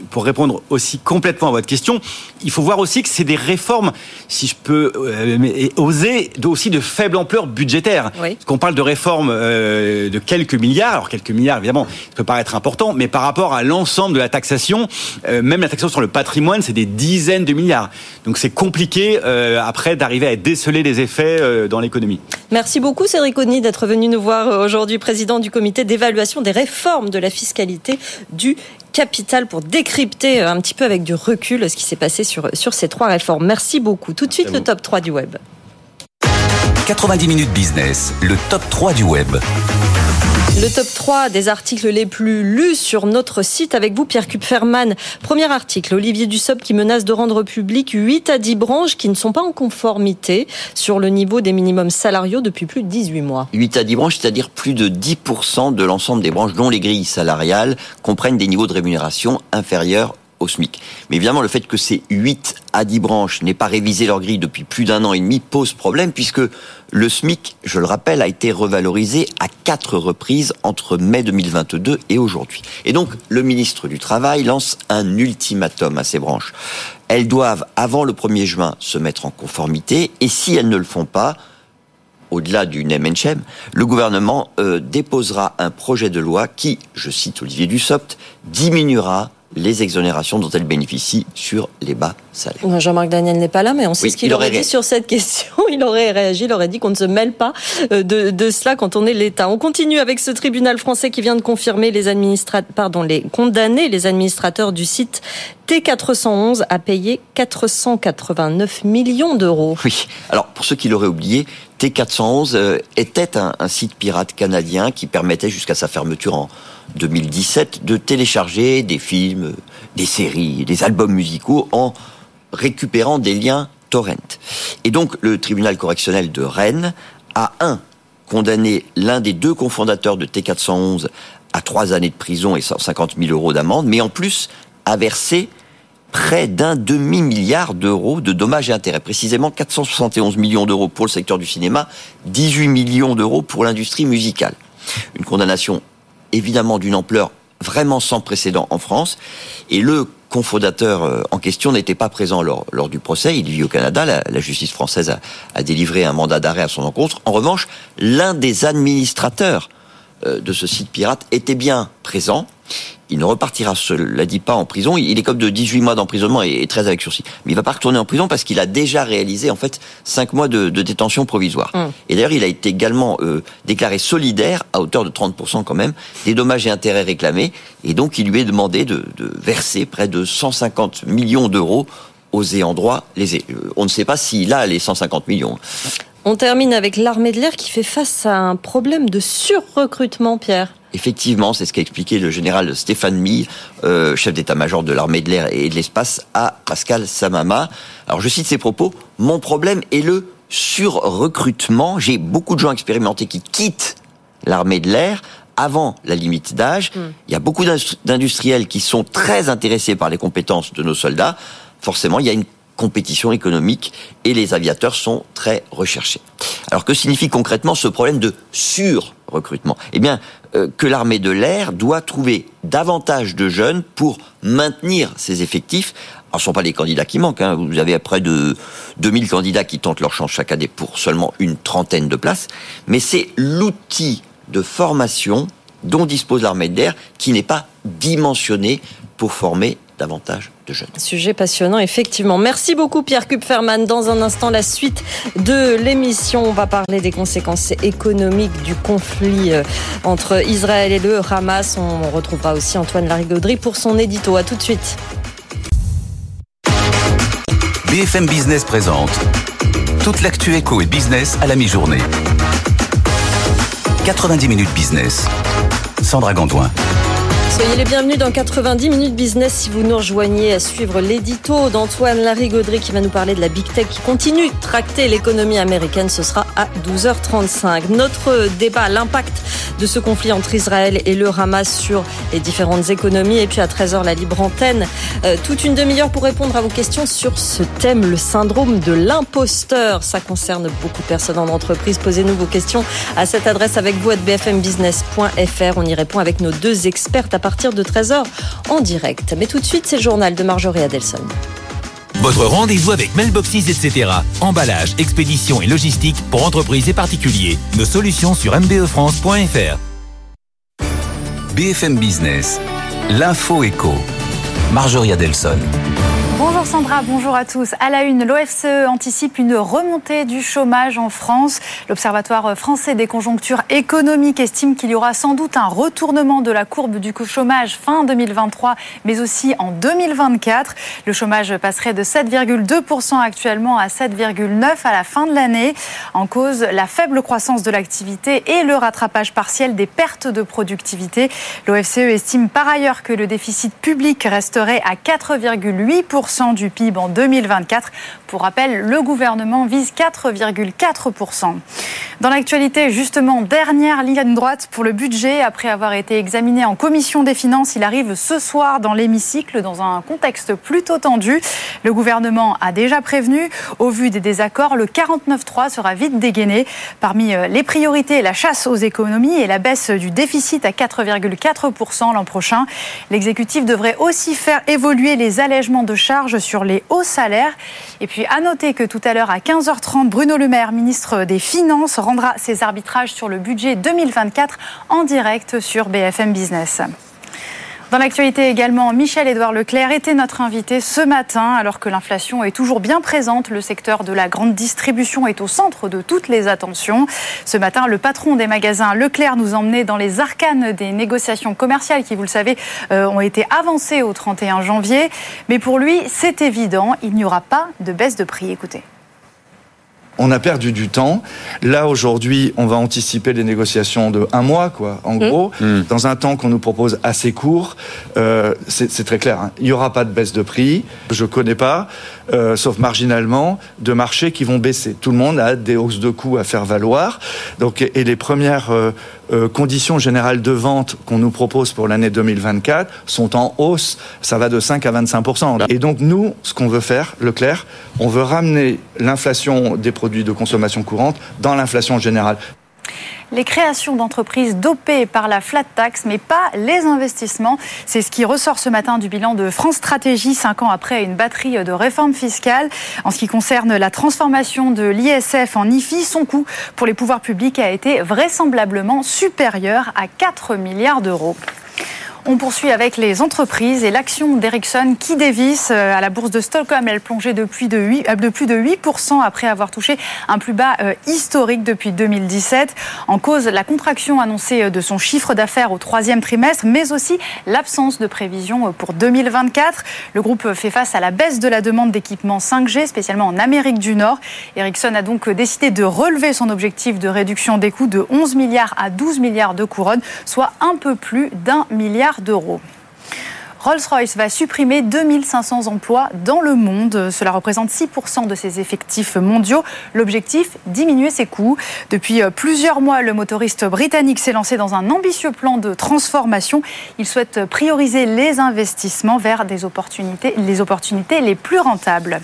pour répondre aussi complètement à votre question, il faut voir aussi que c'est des réformes, si je peux euh, oser, aussi de faible ampleur budgétaire. Parce qu'on parle de réformes euh, de quelques milliards, alors quelques milliards évidemment, ça peut paraître important, mais par rapport à l'ensemble de la taxation, euh, même la taxation sur le patrimoine, c'est des dizaines de milliards. Donc c'est compliqué après d'arriver à déceler des effets dans l'économie. Merci beaucoup Cédric Oni d'être venu nous voir aujourd'hui, président du comité d'évaluation des réformes de la fiscalité du capital pour décrypter un petit peu avec du recul ce qui s'est passé sur, sur ces trois réformes. Merci beaucoup. Tout de suite, le top 3 du web. 90 minutes business, le top 3 du web. Le top 3 des articles les plus lus sur notre site avec vous, Pierre Kupferman. Premier article, Olivier Dussopt qui menace de rendre public 8 à 10 branches qui ne sont pas en conformité sur le niveau des minimums salariaux depuis plus de 18 mois. 8 à 10 branches, c'est-à-dire plus de 10% de l'ensemble des branches dont les grilles salariales comprennent des niveaux de rémunération inférieurs au SMIC. Mais évidemment, le fait que ces 8 à 10 branches n'aient pas révisé leur grille depuis plus d'un an et demi pose problème puisque le SMIC, je le rappelle, a été revalorisé à quatre reprises entre mai 2022 et aujourd'hui. Et donc, le ministre du Travail lance un ultimatum à ces branches. Elles doivent, avant le 1er juin, se mettre en conformité et si elles ne le font pas, au-delà du NEMENCHEM, le gouvernement euh, déposera un projet de loi qui, je cite Olivier Dussopt, diminuera les exonérations dont elle bénéficie sur les bas salaires. Jean-Marc Daniel n'est pas là, mais on sait ce qu'il aurait, dit sur cette question. Il aurait réagi, il aurait dit qu'on ne se mêle pas euh, de, cela quand on est l'État. On continue avec ce tribunal français qui vient de confirmer les administrateurs, pardon, les condamner les administrateurs du site T411 à payer 489 millions d'euros. Oui. Alors, pour ceux qui l'auraient oublié, T411 euh, était un, un site pirate canadien qui permettait jusqu'à sa fermeture en 2017 de télécharger des films, des séries, des albums musicaux en récupérant des liens torrent. Et donc le tribunal correctionnel de Rennes a un condamné l'un des deux cofondateurs de T411 à trois années de prison et 150 000 euros d'amende, mais en plus a versé près d'un demi-milliard d'euros de dommages et intérêts. Précisément 471 millions d'euros pour le secteur du cinéma, 18 millions d'euros pour l'industrie musicale. Une condamnation évidemment d'une ampleur vraiment sans précédent en France. Et le cofondateur euh, en question n'était pas présent lors, du procès. Il vit au Canada. La, justice française a, a, délivré un mandat d'arrêt à son encontre. En revanche, l'un des administrateurs euh, de ce site pirate était bien présent. Il ne repartira, cela dit pas, en prison. Il est comme de 18 mois d'emprisonnement et 13 avec sursis. Mais il va pas retourner en prison parce qu'il a déjà réalisé, en fait, 5 mois de, détention provisoire. Hum. Et d'ailleurs, il a été également euh, déclaré solidaire, à hauteur de 30% quand même, des dommages et intérêts réclamés. Et donc, il lui est demandé de, de verser près de 150 millions d'euros aux ayants droit lésés. Euh, on ne sait pas s'il a les 150 millions. On termine avec l'armée de l'air qui fait face à un problème de surrecrutement, Pierre. Effectivement, c'est ce qu'a expliqué le général Stéphane Mille, euh, chef d'état-major de l'armée de l'air et de l'espace, à Pascal Samama. Alors je cite ses propos, mon problème est le surrecrutement. J'ai beaucoup de gens expérimentés qui quittent l'armée de l'air avant la limite d'âge. Hmm. Il y a beaucoup d'industriels qui sont très intéressés par les compétences de nos soldats. Forcément, il y a une compétition économique et les aviateurs sont très recherchés. Alors que signifie concrètement ce problème de sur-recrutement? Eh bien, que l'armée de l'air doit trouver davantage de jeunes pour maintenir ses effectifs. Ce ne sont pas les candidats qui manquent. Hein. Vous avez près de 2000 candidats qui tentent leur chance chaque année pour seulement une trentaine de places. Mais c'est l'outil de formation dont dispose l'armée de l'air qui n'est pas dimensionné pour former davantage de jeunes. Sujet passionnant, effectivement. Merci beaucoup Pierre Kupferman. Dans un instant, la suite de l'émission. On va parler des conséquences économiques du conflit euh, entre Israël et le Hamas. On retrouvera aussi Antoine Larigauderie pour son édito. À tout de suite. BFM Business présente toute l'actu éco et business à la mi-journée. 90 minutes business. Sandra Gandoin. Soyez les bienvenus dans 90 minutes business si vous nous rejoignez à suivre l'édito d'Antoine Larigauderie qui va nous parler de la Big Tech qui continue de tracter l'économie américaine. Ce sera à 12h35. Notre débat, l'impact de ce conflit entre Israël et le Hamas sur les différentes économies. Et puis à 13h, la libre antenne. Euh, toute une demi-heure pour répondre à vos questions sur ce thème, le syndrome de l'imposteur. Ça concerne beaucoup de personnes en entreprise. Posez-nous vos questions à cette adresse avec vous à bfmbusiness.fr. On y répond avec nos deux expertes à partir de 13h en direct. Mais tout de suite, c'est le journal de Marjorie Adelson. Votre rendez-vous avec Mailboxes, etc. Emballage, expédition et logistique pour entreprises et particuliers. Nos solutions sur mbefrance.fr. BFM Business, l'info éco. Marjorie Adelson. Bonjour Sandra, bonjour à tous. À la une, l'OFCE anticipe une remontée du chômage en France. L'Observatoire français des conjonctures économiques estime qu'il y aura sans doute un retournement de la courbe du chômage fin 2023, mais aussi en 2024. Le chômage passerait de 7,2% actuellement à 7,9% à la fin de l'année. En cause, la faible croissance de l'activité et le rattrapage partiel des pertes de productivité. L'OFCE estime par ailleurs que le déficit public resterait à 4,8% du PIB en 2024. Pour rappel, le gouvernement vise 4,4%. Dans l'actualité, justement, dernière ligne droite pour le budget. Après avoir été examiné en commission des finances, il arrive ce soir dans l'hémicycle dans un contexte plutôt tendu. Le gouvernement a déjà prévenu. Au vu des désaccords, le 49.3 sera vite dégainé. Parmi euh, les priorités, la chasse aux économies et la baisse du déficit à 4,4% l'an prochain. L'exécutif devrait aussi faire évoluer les allègements de charges sur les hauts salaires. Et puis à noter que tout à l'heure à 15h30, Bruno Le Maire, ministre des Finances, rendra ses arbitrages sur le budget 2024 en direct sur BFM Business. Dans l'actualité également, Michel-Édouard Leclerc était notre invité ce matin. Alors que l'inflation est toujours bien présente, le secteur de la grande distribution est au centre de toutes les attentions. Ce matin, le patron des magasins Leclerc nous emmenait dans les arcanes des négociations commerciales qui, vous le savez, euh, ont été avancées au 31 janvier. Mais pour lui, c'est évident, il n'y aura pas de baisse de prix. Écoutez on a perdu du temps. Là, aujourd'hui, on va anticiper les négociations de un mois, quoi, en mmh. gros, mmh. dans un temps qu'on nous propose assez court. Euh, c'est très clair. Hein. Il n'y aura pas de baisse de prix. Je connais pas, euh, sauf marginalement, de marchés qui vont baisser. Tout le monde a des hausses de coûts à faire valoir. Donc, et les premières euh, euh, conditions générales de vente qu'on nous propose pour l'année 2024 sont en hausse. Ça va de 5 à 25% Et donc nous, ce qu'on veut faire, Leclerc, on veut ramener l'inflation des produits de consommation courante dans l'inflation générale les créations d'entreprises dopées par la flat tax, mais pas les investissements. C'est ce qui ressort ce matin du bilan de France Stratégie, cinq ans après une batterie de réformes fiscales. En ce qui concerne la transformation de l'ISF en IFI, son coût pour les pouvoirs publics a été vraisemblablement supérieur à 4 milliards d'euros. On poursuit avec les entreprises et l'action d'Ericsson qui dévisse euh, à la bourse de Stockholm. Elle plongeait depuis de, 8, euh, de plus de 8% après avoir touché un plus bas euh, historique depuis 2017. En cause, la contraction annoncée de son chiffre d'affaires au troisième trimestre, mais aussi l'absence de prévision pour 2024. Le groupe fait face à la baisse de la demande d'équipements 5G, spécialement en Amérique du Nord. Ericsson a donc décidé de relever son objectif de réduction des coûts de 11 milliards à 12 milliards de couronnes, soit un peu plus d'un milliard d'euros. Rolls-Royce va supprimer 2500 emplois dans le monde. Cela représente 6% de ses effectifs mondiaux. L'objectif, diminuer ses coûts. Depuis euh, plusieurs mois, le motoriste britannique s'est lancé dans un ambitieux plan de transformation. Il souhaite prioriser les investissements vers les opportunités les plus rentables.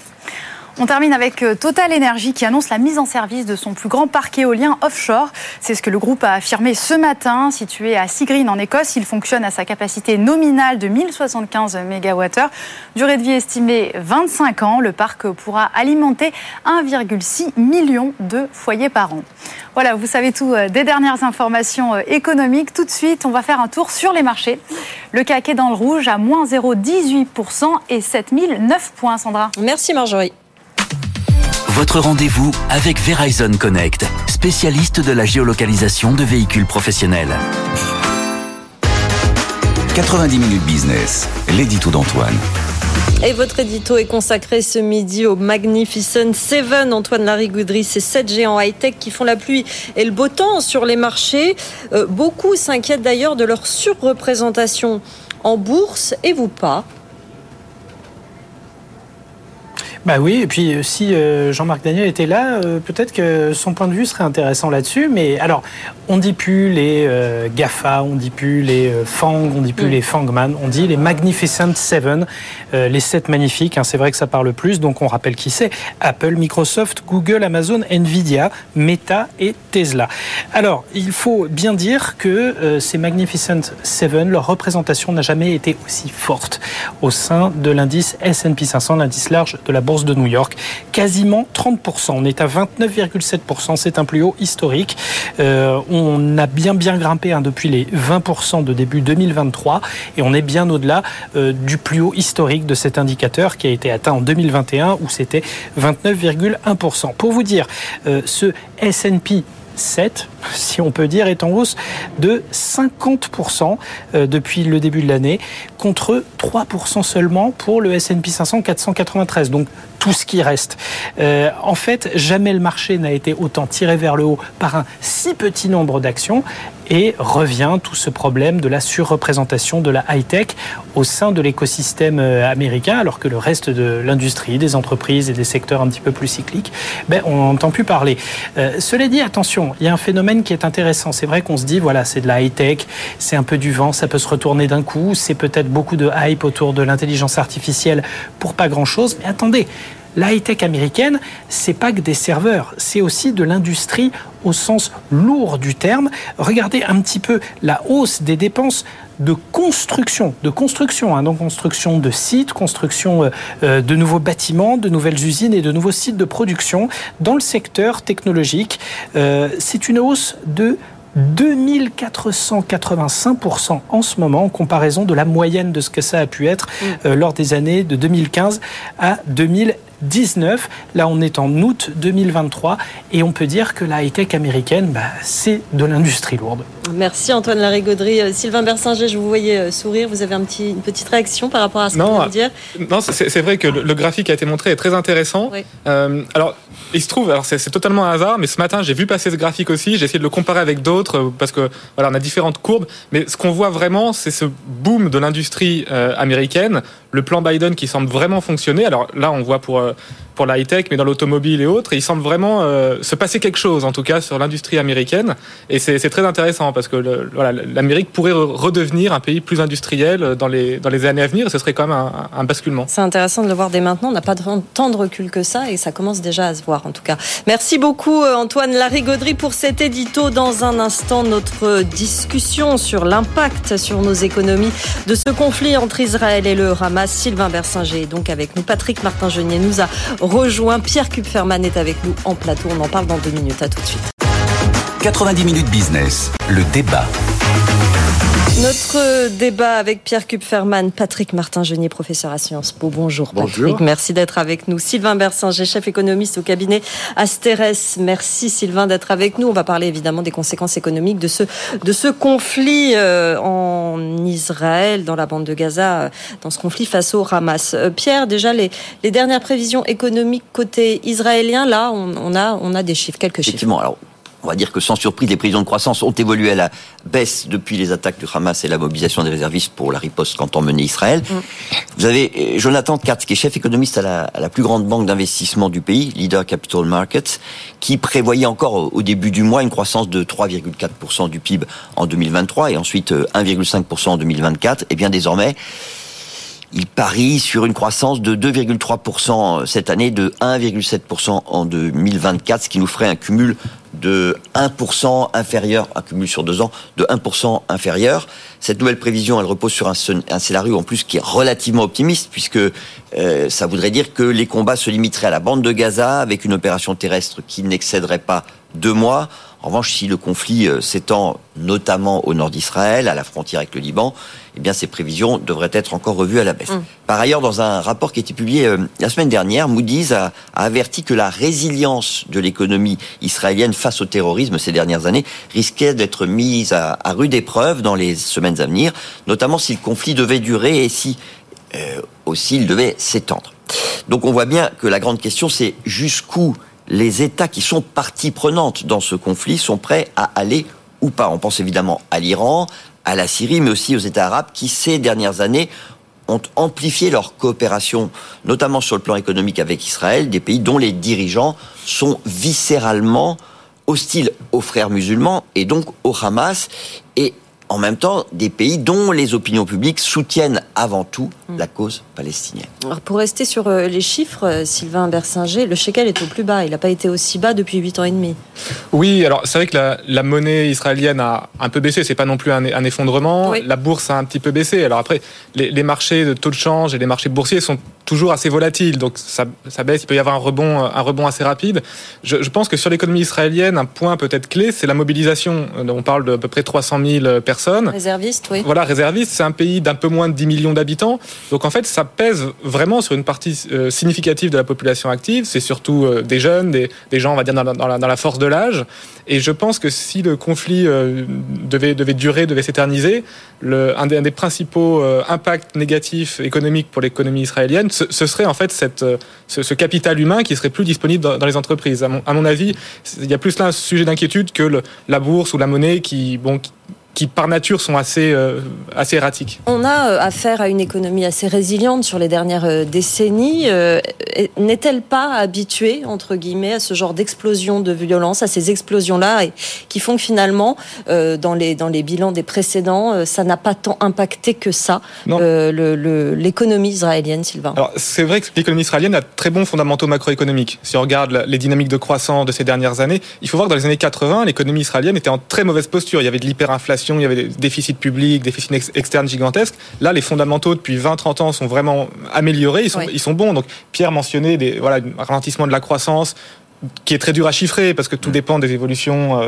On termine avec euh, Total Energy qui annonce la mise en service de son plus grand parc éolien offshore. C'est ce que le groupe a affirmé ce matin. Situé à Seagreen en Écosse, il fonctionne à sa capacité nominale de 1075 MWh. Durée de vie estimée 25 ans. Le parc pourra alimenter 1,6 million de foyers par an. Voilà, vous savez tout euh, des dernières informations euh, économiques. Tout de suite, on va faire un tour sur les marchés. Le CAC est dans le rouge à moins 0,18% et 7009 points, Sandra. Merci Marjorie votre rendez-vous avec Verizon Connect, spécialiste de la géolocalisation de véhicules professionnels. 90 minutes business, l'édito d'Antoine. Et votre édito est consacré ce midi au Magnificent Seven. Antoine Larigouderie, ces sept géants high-tech qui font la pluie et le beau temps sur les marchés. Euh, beaucoup s'inquiètent d'ailleurs de leur surreprésentation en bourse et vous pas. Bah oui, et puis euh, si euh, Jean-Marc Daniel était là, euh, peut-être que son point de vue serait intéressant là-dessus. Mais alors, on dit plus les GAFA, on dit plus les Fang, on dit plus mm. les Fangman, on dit les Magnificent Seven, les sept magnifiques. Hein, c'est vrai que ça parle plus, donc on rappelle qui c'est Apple, Microsoft, Google, Amazon, Nvidia, Meta et Tesla. Alors, il faut bien dire que ces Magnificent Seven, leur représentation n'a jamais été aussi forte au sein de l'indice S&P 500, l'indice large de la bourse de New York, quasiment 30%. On est à 29,7%, c'est un plus haut historique. Euh, on a bien bien grimpé hein, depuis les 20% de début 2023 et on est bien au-delà euh, du plus haut historique de cet indicateur qui a été atteint en 2021 où c'était 29,1%. Pour vous dire, euh, ce S&P 7, si on peut dire, est en hausse de 50% euh, depuis le début de l'année, contre 3% seulement pour le S&P 500 493. Donc tout ce qui reste. Euh, en fait, jamais le marché n'a été autant tiré vers le haut par un si petit nombre d'actions et revient tout ce problème de la surreprésentation de la high-tech au sein de l'écosystème euh, américain, alors que le reste de l'industrie, des entreprises et des secteurs un petit peu plus cycliques, ben, on n'entend plus parler. Euh, cela dit, attention, il y a un phénomène qui est intéressant. C'est vrai qu'on se dit, voilà, c'est de la high-tech, c'est un peu du vent, ça peut se retourner d'un coup, c'est peut-être beaucoup de hype autour de l'intelligence artificielle pour pas grand-chose, mais attendez, la high-tech américaine, c'est pas que des serveurs, c'est aussi de l'industrie au sens lourd du terme. Regardez un petit peu la hausse des dépenses de construction, de construction, hein, donc construction de sites, construction euh, euh, de nouveaux bâtiments, de nouvelles usines et de nouveaux sites de production dans le secteur technologique. Euh, c'est une hausse de 2485% en ce moment en comparaison de la moyenne de ce que ça a pu être mm. lors des années de 2015 à 2000 19. Là, on est en août 2023 et on peut dire que la high-tech américaine, bah, c'est de l'industrie lourde. Merci Antoine Larigauderie. Euh, Sylvain Bersinger, je vous voyais euh, sourire. Vous avez un petit, une petite réaction par rapport à ce que vous dire? Non, c'est vrai que le, graphique qui a été montré est très intéressant. Euh, alors, il se trouve, alors c'est totalement un hasard, mais ce matin, j'ai vu passer ce graphique aussi. J'ai essayé de le comparer avec d'autres parce que voilà, on a différentes courbes. Mais ce qu'on voit vraiment, c'est ce boom de l'industrie américaine, le plan Biden qui semble vraiment fonctionner. Alors là, on voit pour pour la high-tech, mais dans l'automobile et autres. il semble vraiment euh, se passer quelque chose, en tout cas, sur l'industrie américaine. Et c'est très intéressant parce que l'Amérique pourrait redevenir un pays plus industriel dans les, dans les années à venir. Et ce serait quand même un, basculement. C'est intéressant de le voir dès maintenant. On n'a pas tant de recul que ça et ça commence déjà à se voir, en tout cas. Merci beaucoup, euh, Antoine Larigauderie, pour cet édito. Dans un instant, notre discussion sur l'impact sur nos économies de ce conflit entre Israël et le Hamas. Sylvain Bersinger est donc avec nous. Patrick Martin-Genier nous a rejoint. Pierre Kupferman est avec nous en plateau. On en parle dans deux minutes. À tout de suite. 90 minutes business, le débat. Notre débat avec Pierre Kupferman, Patrick Martin-Genier, professeur à Sciences Po. Bonjour, Patrick. Merci d'être avec nous. Sylvain Bersinger, chef économiste au cabinet Asteres. Merci Sylvain d'être avec nous. On va parler évidemment des conséquences économiques de ce, de ce conflit euh, en Israël, dans la bande de Gaza, euh, dans ce conflit face au Hamas. Euh, Pierre, déjà les, les dernières prévisions économiques côté israélien, là, on, on, a, on a des chiffres, quelques chiffres. Effectivement. Alors, on va dire que sans surprise, les prévisions de croissance ont évolué à la baisse depuis les attaques du Hamas et la mobilisation des réservistes pour la riposte qu'entend mener Israël. Mm. Vous avez euh, Jonathan Katz, qui est chef économiste à la, plus grande banque d'investissement du pays, Leader Capital Markets, qui prévoyait encore au début du mois une croissance de 3,4% du PIB en 2023 et ensuite 1,5% euh, en 2024. Et bien désormais, il parie sur une croissance de 2,3% cette année, de 1,7% en 2024, ce qui nous ferait un cumul de 1% inférieur, un cumul sur deux ans, de 1% inférieur. Cette nouvelle prévision, elle repose sur un, scénario en plus qui est relativement optimiste, puisque euh, ça voudrait dire que les combats se limiteraient à la bande de Gaza, avec une opération terrestre qui n'excéderait pas deux mois. En revanche, si le conflit euh, s'étend notamment au nord d'Israël, à la frontière avec le Liban, eh bien ces prévisions devraient être encore revues à la baisse. Mm. Par ailleurs, dans un rapport qui a été publié euh, la semaine dernière, Moody's a, averti que la résilience de l'économie israélienne face au terrorisme ces dernières années risquait d'être mise à, rude épreuve dans les semaines à venir, notamment si le conflit devait durer et si euh, aussi il devait s'étendre. Donc on voit bien que la grande question c'est jusqu'où les États qui sont partie prenante dans ce conflit sont prêts à aller ou pas. On pense évidemment à l'Iran, à la Syrie, mais aussi aux États arabes qui, ces dernières années, ont amplifié leur coopération, notamment sur le plan économique avec Israël, des pays dont les dirigeants sont viscéralement hostiles aux frères musulmans et donc au Hamas. Et en même temps des pays dont les opinions publiques soutiennent avant tout mm. la cause palestinienne. Alors pour rester sur euh, les chiffres, euh, Sylvain Bersinger, le shekel est au plus bas. Il n'a pas été aussi bas depuis 8 ans et demi. Oui, alors c'est vrai que la, monnaie israélienne a un peu baissé. C'est pas non plus un, effondrement. La bourse a un petit peu baissé. Alors après, les, marchés de taux de change et les marchés boursiers sont toujours assez volatiles. Donc ça, baisse. Il peut y avoir un rebond, un rebond assez rapide. Je, je pense que sur l'économie israélienne, un point peut-être clé, c'est la mobilisation. On parle de à peu près 300 000 personnes Réserviste, oui. Voilà, réserviste, c'est un pays d'un peu moins de 10 millions d'habitants. Donc en fait, ça pèse vraiment sur une partie euh, significative de la population active. C'est surtout euh, des jeunes, des, gens, on va dire, dans la, dans la, force de l'âge. Et je pense que si le conflit euh, devait, devait durer, devait s'éterniser, un, des, un des principaux impacts négatifs économiques pour l'économie israélienne, ce, serait en fait cette, ce, capital humain qui serait plus disponible dans, les entreprises. À mon, à mon, avis, il y a plus là un sujet d'inquiétude que le, la bourse ou la monnaie qui, bon, qui qui par nature sont assez, euh, assez erratiques. On a euh, affaire à une économie assez résiliente sur les dernières euh, décennies. N'est-elle pas habituée, entre guillemets, à ce genre d'explosion de violence, à ces explosions-là, qui font que finalement, dans, les, dans les bilans des précédents, ça n'a pas tant impacté que ça l'économie israélienne, Sylvain? Alors c'est vrai que l'économie israélienne a très bons fondamentaux macroéconomiques. Si on regarde les dynamiques de croissance de ces dernières années, il faut voir que dans les années 80, l'économie israélienne était en très mauvaise posture. Il y avait de l'hyperinflation il y avait des déficits publics, des déficits externes gigantesques. Là, les fondamentaux depuis 20-30 ans sont vraiment améliorés, ils sont, ils sont bons. Donc Pierre mentionnait des, voilà, un ralentissement de la croissance, qui est très dur à chiffrer parce que tout dépend des évolutions euh,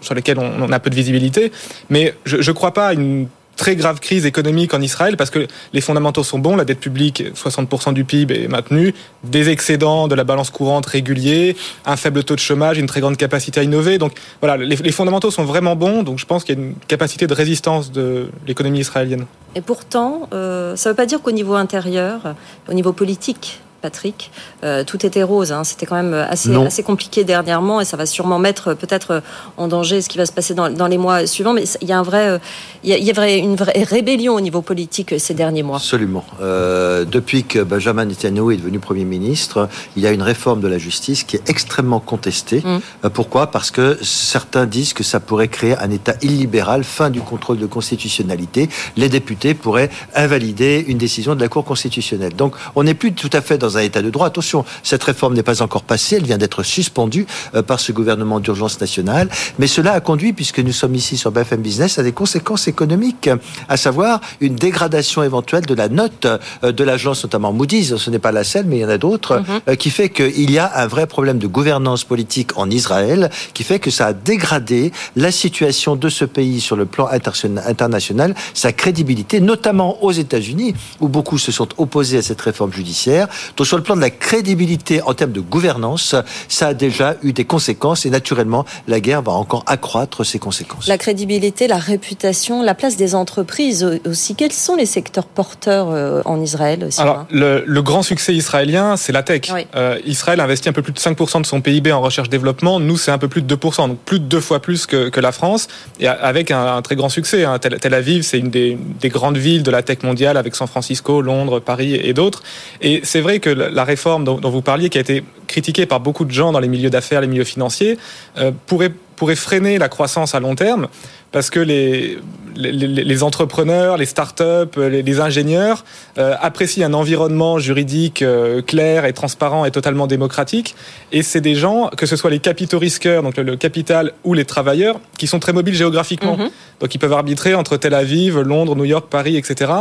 sur lesquelles on, a peu de visibilité. Mais je ne crois pas à une très grave crise économique en Israël parce que les fondamentaux sont bons, la dette publique, 60% du PIB est maintenue, des excédents de la balance courante réguliers, un faible taux de chômage, une très grande capacité à innover. Donc voilà, les, fondamentaux sont vraiment bons, donc je pense qu'il y a une capacité de résistance de l'économie israélienne. Et pourtant, euh, ça ne veut pas dire qu'au niveau intérieur, au niveau politique, Patrick. Euh, tout était rose. Hein. C'était quand même assez, assez compliqué dernièrement et ça va sûrement mettre peut-être en danger ce qui va se passer dans, les mois suivants. Mais il y a, un vrai, euh, il y a, une vraie rébellion au niveau politique ces derniers mois. Absolument. Euh, depuis que Benjamin Netanyahu est devenu Premier ministre, il y a une réforme de la justice qui est extrêmement contestée. Mm. pourquoi? Parce que certains disent que ça pourrait créer un État illibéral, fin du contrôle de constitutionnalité. Les députés pourraient invalider une décision de la Cour constitutionnelle. Donc on n'est plus tout à fait dans dans un état de droit. Attention, cette réforme n'est pas encore passée, elle vient d'être suspendue euh, par ce gouvernement d'urgence nationale, mais cela a conduit, puisque nous sommes ici sur BFM Business, à des conséquences économiques, à savoir une dégradation éventuelle de la note euh, de l'agence, notamment Moody's, ce n'est pas la seule, mais il y en a d'autres, mhm. euh, qui fait qu'il y a un vrai problème de gouvernance politique en Israël, qui fait que ça a dégradé la situation de ce pays sur le plan international, sa crédibilité, notamment aux États-Unis, où beaucoup se sont opposés à cette réforme judiciaire. Donc sur le plan de la crédibilité en termes de gouvernance, ça a déjà eu des conséquences et naturellement la guerre va encore accroître ses conséquences. La crédibilité, la réputation, la place des entreprises aussi. Quels sont les secteurs porteurs euh, en Israël Alors le, grand succès israélien, c'est la tech. Euh, Israël investit un peu plus de 5% de son PIB en recherche-développement. Nous, c'est un peu plus de 2%, donc plus de deux fois plus que, la France, et avec un, très grand succès. Hein. Tel, Aviv, c'est une des, des grandes villes de la tech mondiale avec San Francisco, Londres, Paris et d'autres. Et c'est vrai que la réforme dont, vous parliez, qui a été critiquée par beaucoup de gens dans les milieux d'affaires, les milieux financiers, euh, pourrait freiner la croissance à long terme parce que les, les, entrepreneurs, les start-up, les, les ingénieurs euh, apprécient un environnement juridique euh, clair et transparent et totalement démocratique. Et c'est des gens, que ce soit les capitaux risqueurs, donc le, capital, ou les travailleurs, qui sont très mobiles géographiquement. Mhm. Donc ils peuvent arbitrer entre Tel Aviv, Londres, New York, Paris, etc.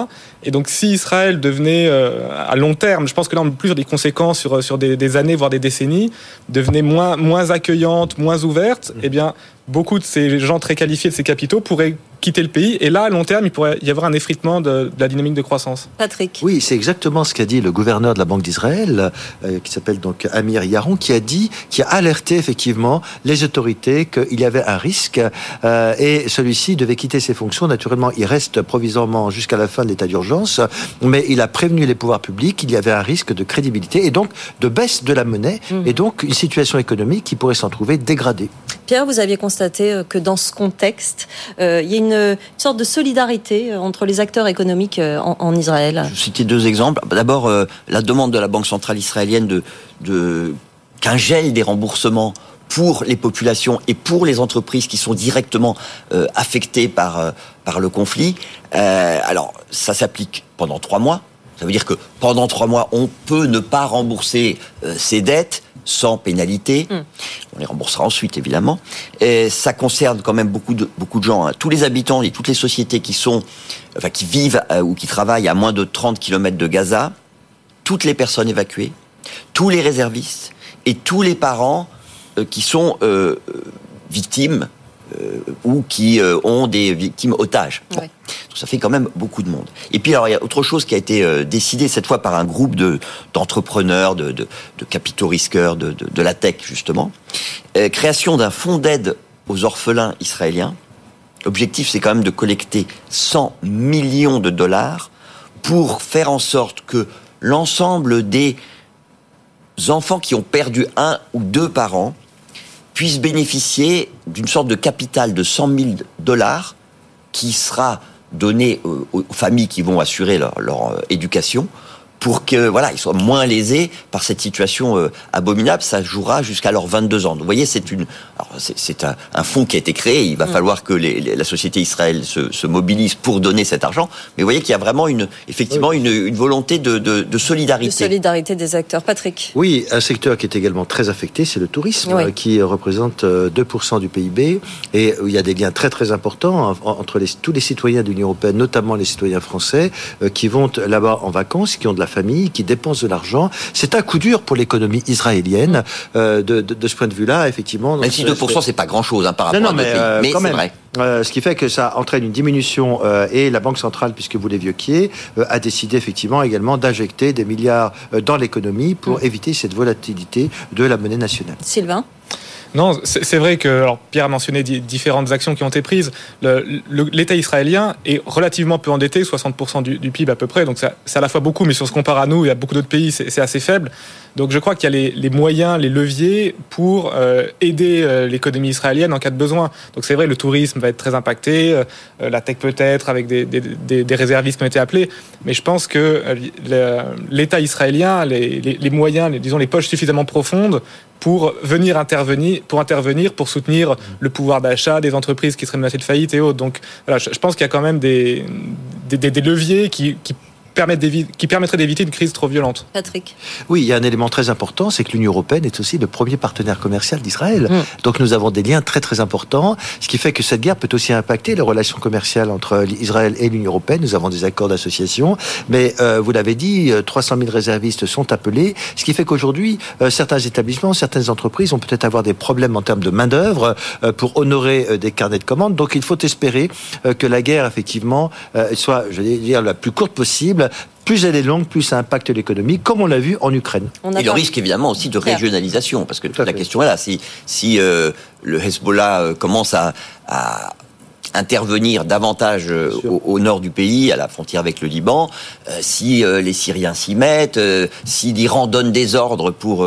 Et donc si Israël devenait euh, à long terme, je pense que là on a plus des conséquences sur, sur des, des, années, voire des décennies, devenait moins, moins accueillante, moins ouverte, mhm. eh bien beaucoup de ces gens très qualifiés de ces capitaux pourraient quitter le pays. Et là, à long terme, il pourrait y avoir un effritement de, la dynamique de croissance. Patrick. Oui, c'est exactement ce qu'a dit le gouverneur de la Banque d'Israël, euh, qui s'appelle donc Amir Yaron, qui a dit, qui a alerté effectivement les autorités qu'il y avait un risque euh, et celui-ci devait quitter ses fonctions. Naturellement, il reste provisoirement jusqu'à la fin de l'état d'urgence, mais il a prévenu les pouvoirs publics qu'il y avait un risque de crédibilité et donc de baisse de la monnaie mmh. et donc une situation économique qui pourrait s'en trouver dégradée. Pierre, vous aviez constaté euh, que dans ce contexte, il y a une sorte de solidarité euh, entre les acteurs économiques euh, en, Israël Je vais citer deux exemples. D'abord, euh, la demande de la Banque centrale israélienne de, qu'un gel des remboursements pour les populations et pour les entreprises qui sont directement euh, affectées par, euh, par le conflit. Euh, alors, ça s'applique pendant trois mois. Ça veut dire que pendant trois mois, on peut ne pas rembourser ses dettes sans pénalité. Mm. On les remboursera ensuite, évidemment. Et ça concerne quand même beaucoup de, beaucoup de gens. Hein. Tous les habitants et toutes les sociétés qui sont, enfin, qui vivent ou qui travaillent à moins de 30 km de Gaza, toutes les personnes évacuées, tous les réservistes et tous les parents euh, qui sont euh, victimes euh, ou qui ont des victimes otages. Ça fait quand même beaucoup de monde. Et puis alors il y a autre chose qui a été décidé cette fois par un groupe de d'entrepreneurs, de, de, de, capitaux risqueurs, de, de, la tech justement. création d'un fonds d'aide aux orphelins israéliens. L'objectif c'est quand même de collecter 100 millions de dollars pour faire en sorte que l'ensemble des enfants qui ont perdu un ou deux parents puissent bénéficier d'une sorte de capital de 100 000 dollars qui sera donné aux familles qui vont assurer leur, leur euh, éducation pour que voilà, ils soient moins lésés par cette situation euh, abominable. Ça jouera jusqu'à leurs 22 ans. vous voyez, c'est une, c'est un, un, fonds qui a été créé. Il va mm. falloir que les, la société israélienne se, se, mobilise pour donner cet argent. Mais vous voyez qu'il y a vraiment une, effectivement, une, une, volonté de, de, de, solidarité. De solidarité des acteurs. Patrick. Oui, un secteur qui est également très affecté, c'est le tourisme, qui représente 2% euh, du PIB et il y a des liens très très importants entre les, tous les citoyens de l'Union européenne, notamment les citoyens français, euh, qui vont là-bas en vacances, qui ont de la famille, qui dépensent de l'argent. C'est un coup dur pour l'économie israélienne. Euh, de, de, ce point de vue-là, effectivement. Même si 2%, c'est pas grand-chose hein, par rapport non, non, à mais, euh, mais c'est vrai. Euh, ce qui fait que ça entraîne une diminution euh, et la Banque centrale, puisque vous l'évoquiez, euh, a décidé effectivement également d'injecter des milliards euh, dans l'économie pour mm. éviter cette volatilité de la monnaie nationale. Sylvain? Non, c'est vrai que alors Pierre a mentionné différentes actions qui ont été prises. L'État israélien est relativement peu endetté, 60% du, du, PIB à peu près, donc c'est à la fois beaucoup, mais si on se compare à nous et à beaucoup d'autres pays, c'est assez faible. Donc je crois qu'il y a les, les, moyens, les leviers pour euh, aider euh, l'économie israélienne en cas de besoin. Donc c'est vrai, le tourisme va être très impacté, euh, la tech peut-être, avec des, des, des, réservistes qui ont été appelés, mais je pense que l'État israélien, les, les moyens, disons les poches suffisamment profondes pour venir intervenir, pour intervenir, pour soutenir le pouvoir d'achat des entreprises qui seraient menacées de faillite et autres. Donc, voilà, je, pense qu'il y a quand même des, des, leviers qui qui permettrait d'éviter une crise trop violente. Patrick. Oui, il y a un élément très important, c'est que l'Union européenne est aussi le premier partenaire commercial d'Israël. Mm. Donc nous avons des liens très très importants, ce qui fait que cette guerre peut aussi impacter les relations commerciales entre Israël et l'Union européenne. Nous avons des accords d'association, mais euh, vous l'avez dit, 300 euh, 000 réservistes sont appelés, ce qui fait qu'aujourd'hui, euh, certains établissements, certaines entreprises vont peut-être avoir des problèmes en termes de main d'œuvre pour honorer des carnets de commandes. Donc il faut espérer que la guerre effectivement soit, je vais dire, la plus courte possible plus elle est longue, plus ça impacte l'économie, comme on l'a vu en Ukraine. Et le risque évidemment aussi de régionalisation, parce que la question est là. Si, si euh, le Hezbollah euh, commence à, intervenir davantage euh, au, nord du pays, à la frontière avec le Liban, si les Syriens s'y mettent, si l'Iran donne des ordres pour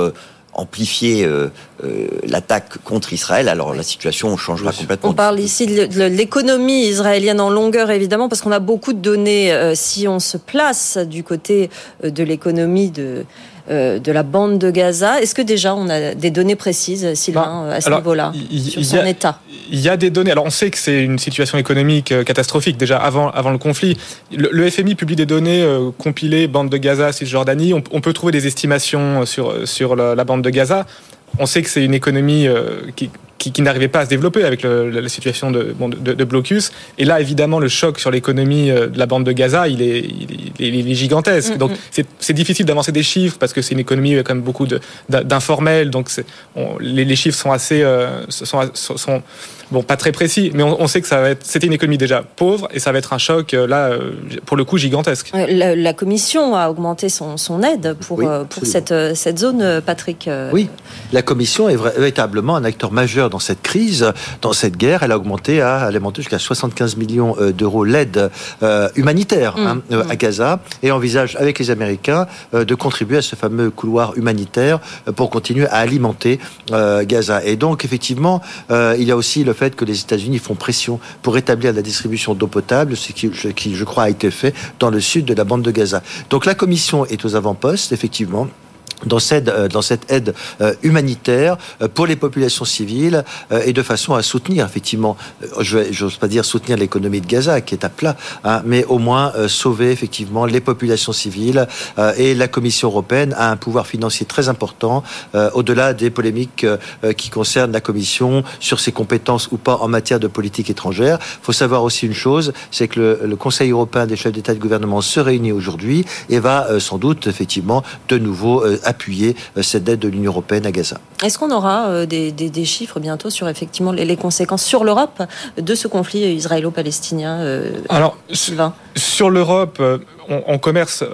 amplifier euh, euh, l'attaque contre Israël, alors la situation changera complètement. On parle ici de l'économie israélienne en longueur, évidemment, parce qu'on a beaucoup de données. Euh, si on se place du côté de l'économie de de la bande de Gaza. Est-ce que déjà on a des données précises, Sylvain, bah, à ce niveau-là, sur son état? Il y a des données. Alors on sait que c'est une situation économique euh, catastrophique déjà avant, avant le conflit. Le, FMI publie des données euh, compilées bande de Gaza, Cisjordanie. On, on peut trouver des estimations sur, sur la, bande de Gaza. On sait que c'est une économie qui, qui, n'arrivait pas à se développer avec la situation de, de, blocus. Et là, évidemment, le choc sur l'économie euh, de la bande de Gaza, il est, il est, gigantesque. Mm, Donc, mm. c'est difficile d'avancer des chiffres parce que c'est une économie avec quand même beaucoup d'informels. Donc, les, les, chiffres sont assez, euh, sont, sont, bon, pas très précis, mais on, sait que ça va être, c'était une économie déjà pauvre et ça va être un choc euh, là, pour le coup, gigantesque. La, Commission a augmenté son, son aide pour, pour cette, cette zone, Patrick. Oui, la Commission est véritablement un acteur majeur dans cette crise, dans cette guerre. Elle a augmenté à, elle a monté jusqu'à 75 millions euh, d'euros l'aide euh, humanitaire mmh. hein, euh, à Gaza et envisage avec les Américains de contribuer à ce fameux couloir humanitaire pour continuer à alimenter Gaza. Et donc effectivement, il y a aussi le fait que les États-Unis font pression pour rétablir la distribution d'eau potable, ce qui, qui, je crois, a été fait dans le sud de la bande de Gaza. Donc la Commission est aux avant-postes, effectivement dans cette, euh, dans cette aide euh, humanitaire euh, pour les populations civiles et de façon à soutenir effectivement, je n'ose pas dire soutenir l'économie de Gaza qui est à plat, hein, mais au moins sauver effectivement les populations civiles et la Commission européenne a un pouvoir financier très important au-delà des polémiques qui concernent la Commission sur ses compétences ou pas en matière de politique étrangère. Il faut savoir aussi une chose, c'est que le, le, Conseil européen des chefs d'État et de gouvernement se réunit aujourd'hui et va sans doute effectivement de nouveau appuyer euh, cette aide de l'Union européenne à Gaza. Est-ce qu'on aura euh, des, chiffres bientôt sur effectivement les, conséquences sur l'Europe de ce conflit israélo-palestinien euh, Alors, sur l'Europe, on, commerce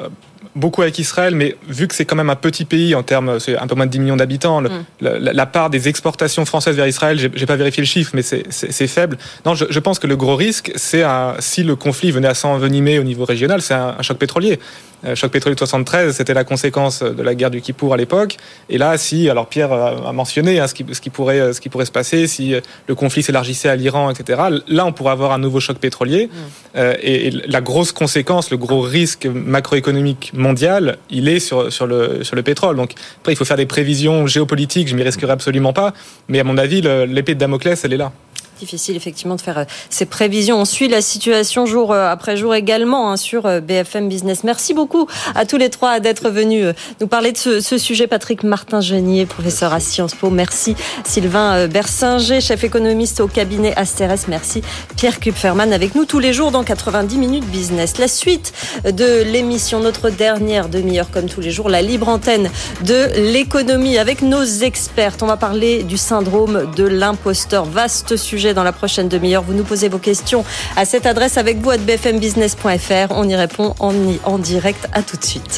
beaucoup avec Israël, mais vu que c'est quand même un petit pays en termes, c'est un peu moins de 10 millions d'habitants, mm. la, part des exportations françaises vers Israël, j'ai pas vérifié le chiffre, mais c'est faible. Non, je, pense que le gros risque, c'est si le conflit venait à s'envenimer au niveau régional, c'est un, choc pétrolier. Euh, choc pétrolier de 73, c'était la conséquence de la guerre du Kippour à l'époque. Et là, si, alors Pierre a mentionné hein, ce, qui, ce, qui pourrait, ce qui pourrait se passer si le conflit s'élargissait à l'Iran, etc. Là, on pourrait avoir un nouveau choc pétrolier. Mm. Euh, et, la grosse conséquence, le gros risque macroéconomique mondial, il est sur, sur, le, sur le pétrole. Donc après, il faut faire des prévisions géopolitiques, je m'y risquerai absolument pas. Mais à mon avis, l'épée de Damoclès, elle est là difficile effectivement de faire euh, ces prévisions. On suit la situation jour euh, après jour également hein, sur euh, BFM Business. Merci beaucoup à tous les trois d'être venus nous parler de ce, sujet. Patrick Martin-Genier, professeur à Sciences Po. Merci Sylvain Bersinger, chef économiste au cabinet Asteres. Merci Pierre Kupferman avec nous tous les jours dans 90 minutes business. La suite de l'émission, notre dernière demi-heure comme tous les jours, la libre antenne de l'économie avec nos experts. On va parler du syndrome de l'imposteur. Vaste sujet dans la prochaine demi-heure. Vous nous posez vos questions à cette adresse avec vous à bfmbusiness.fr. On y répond en, en direct. À tout de suite.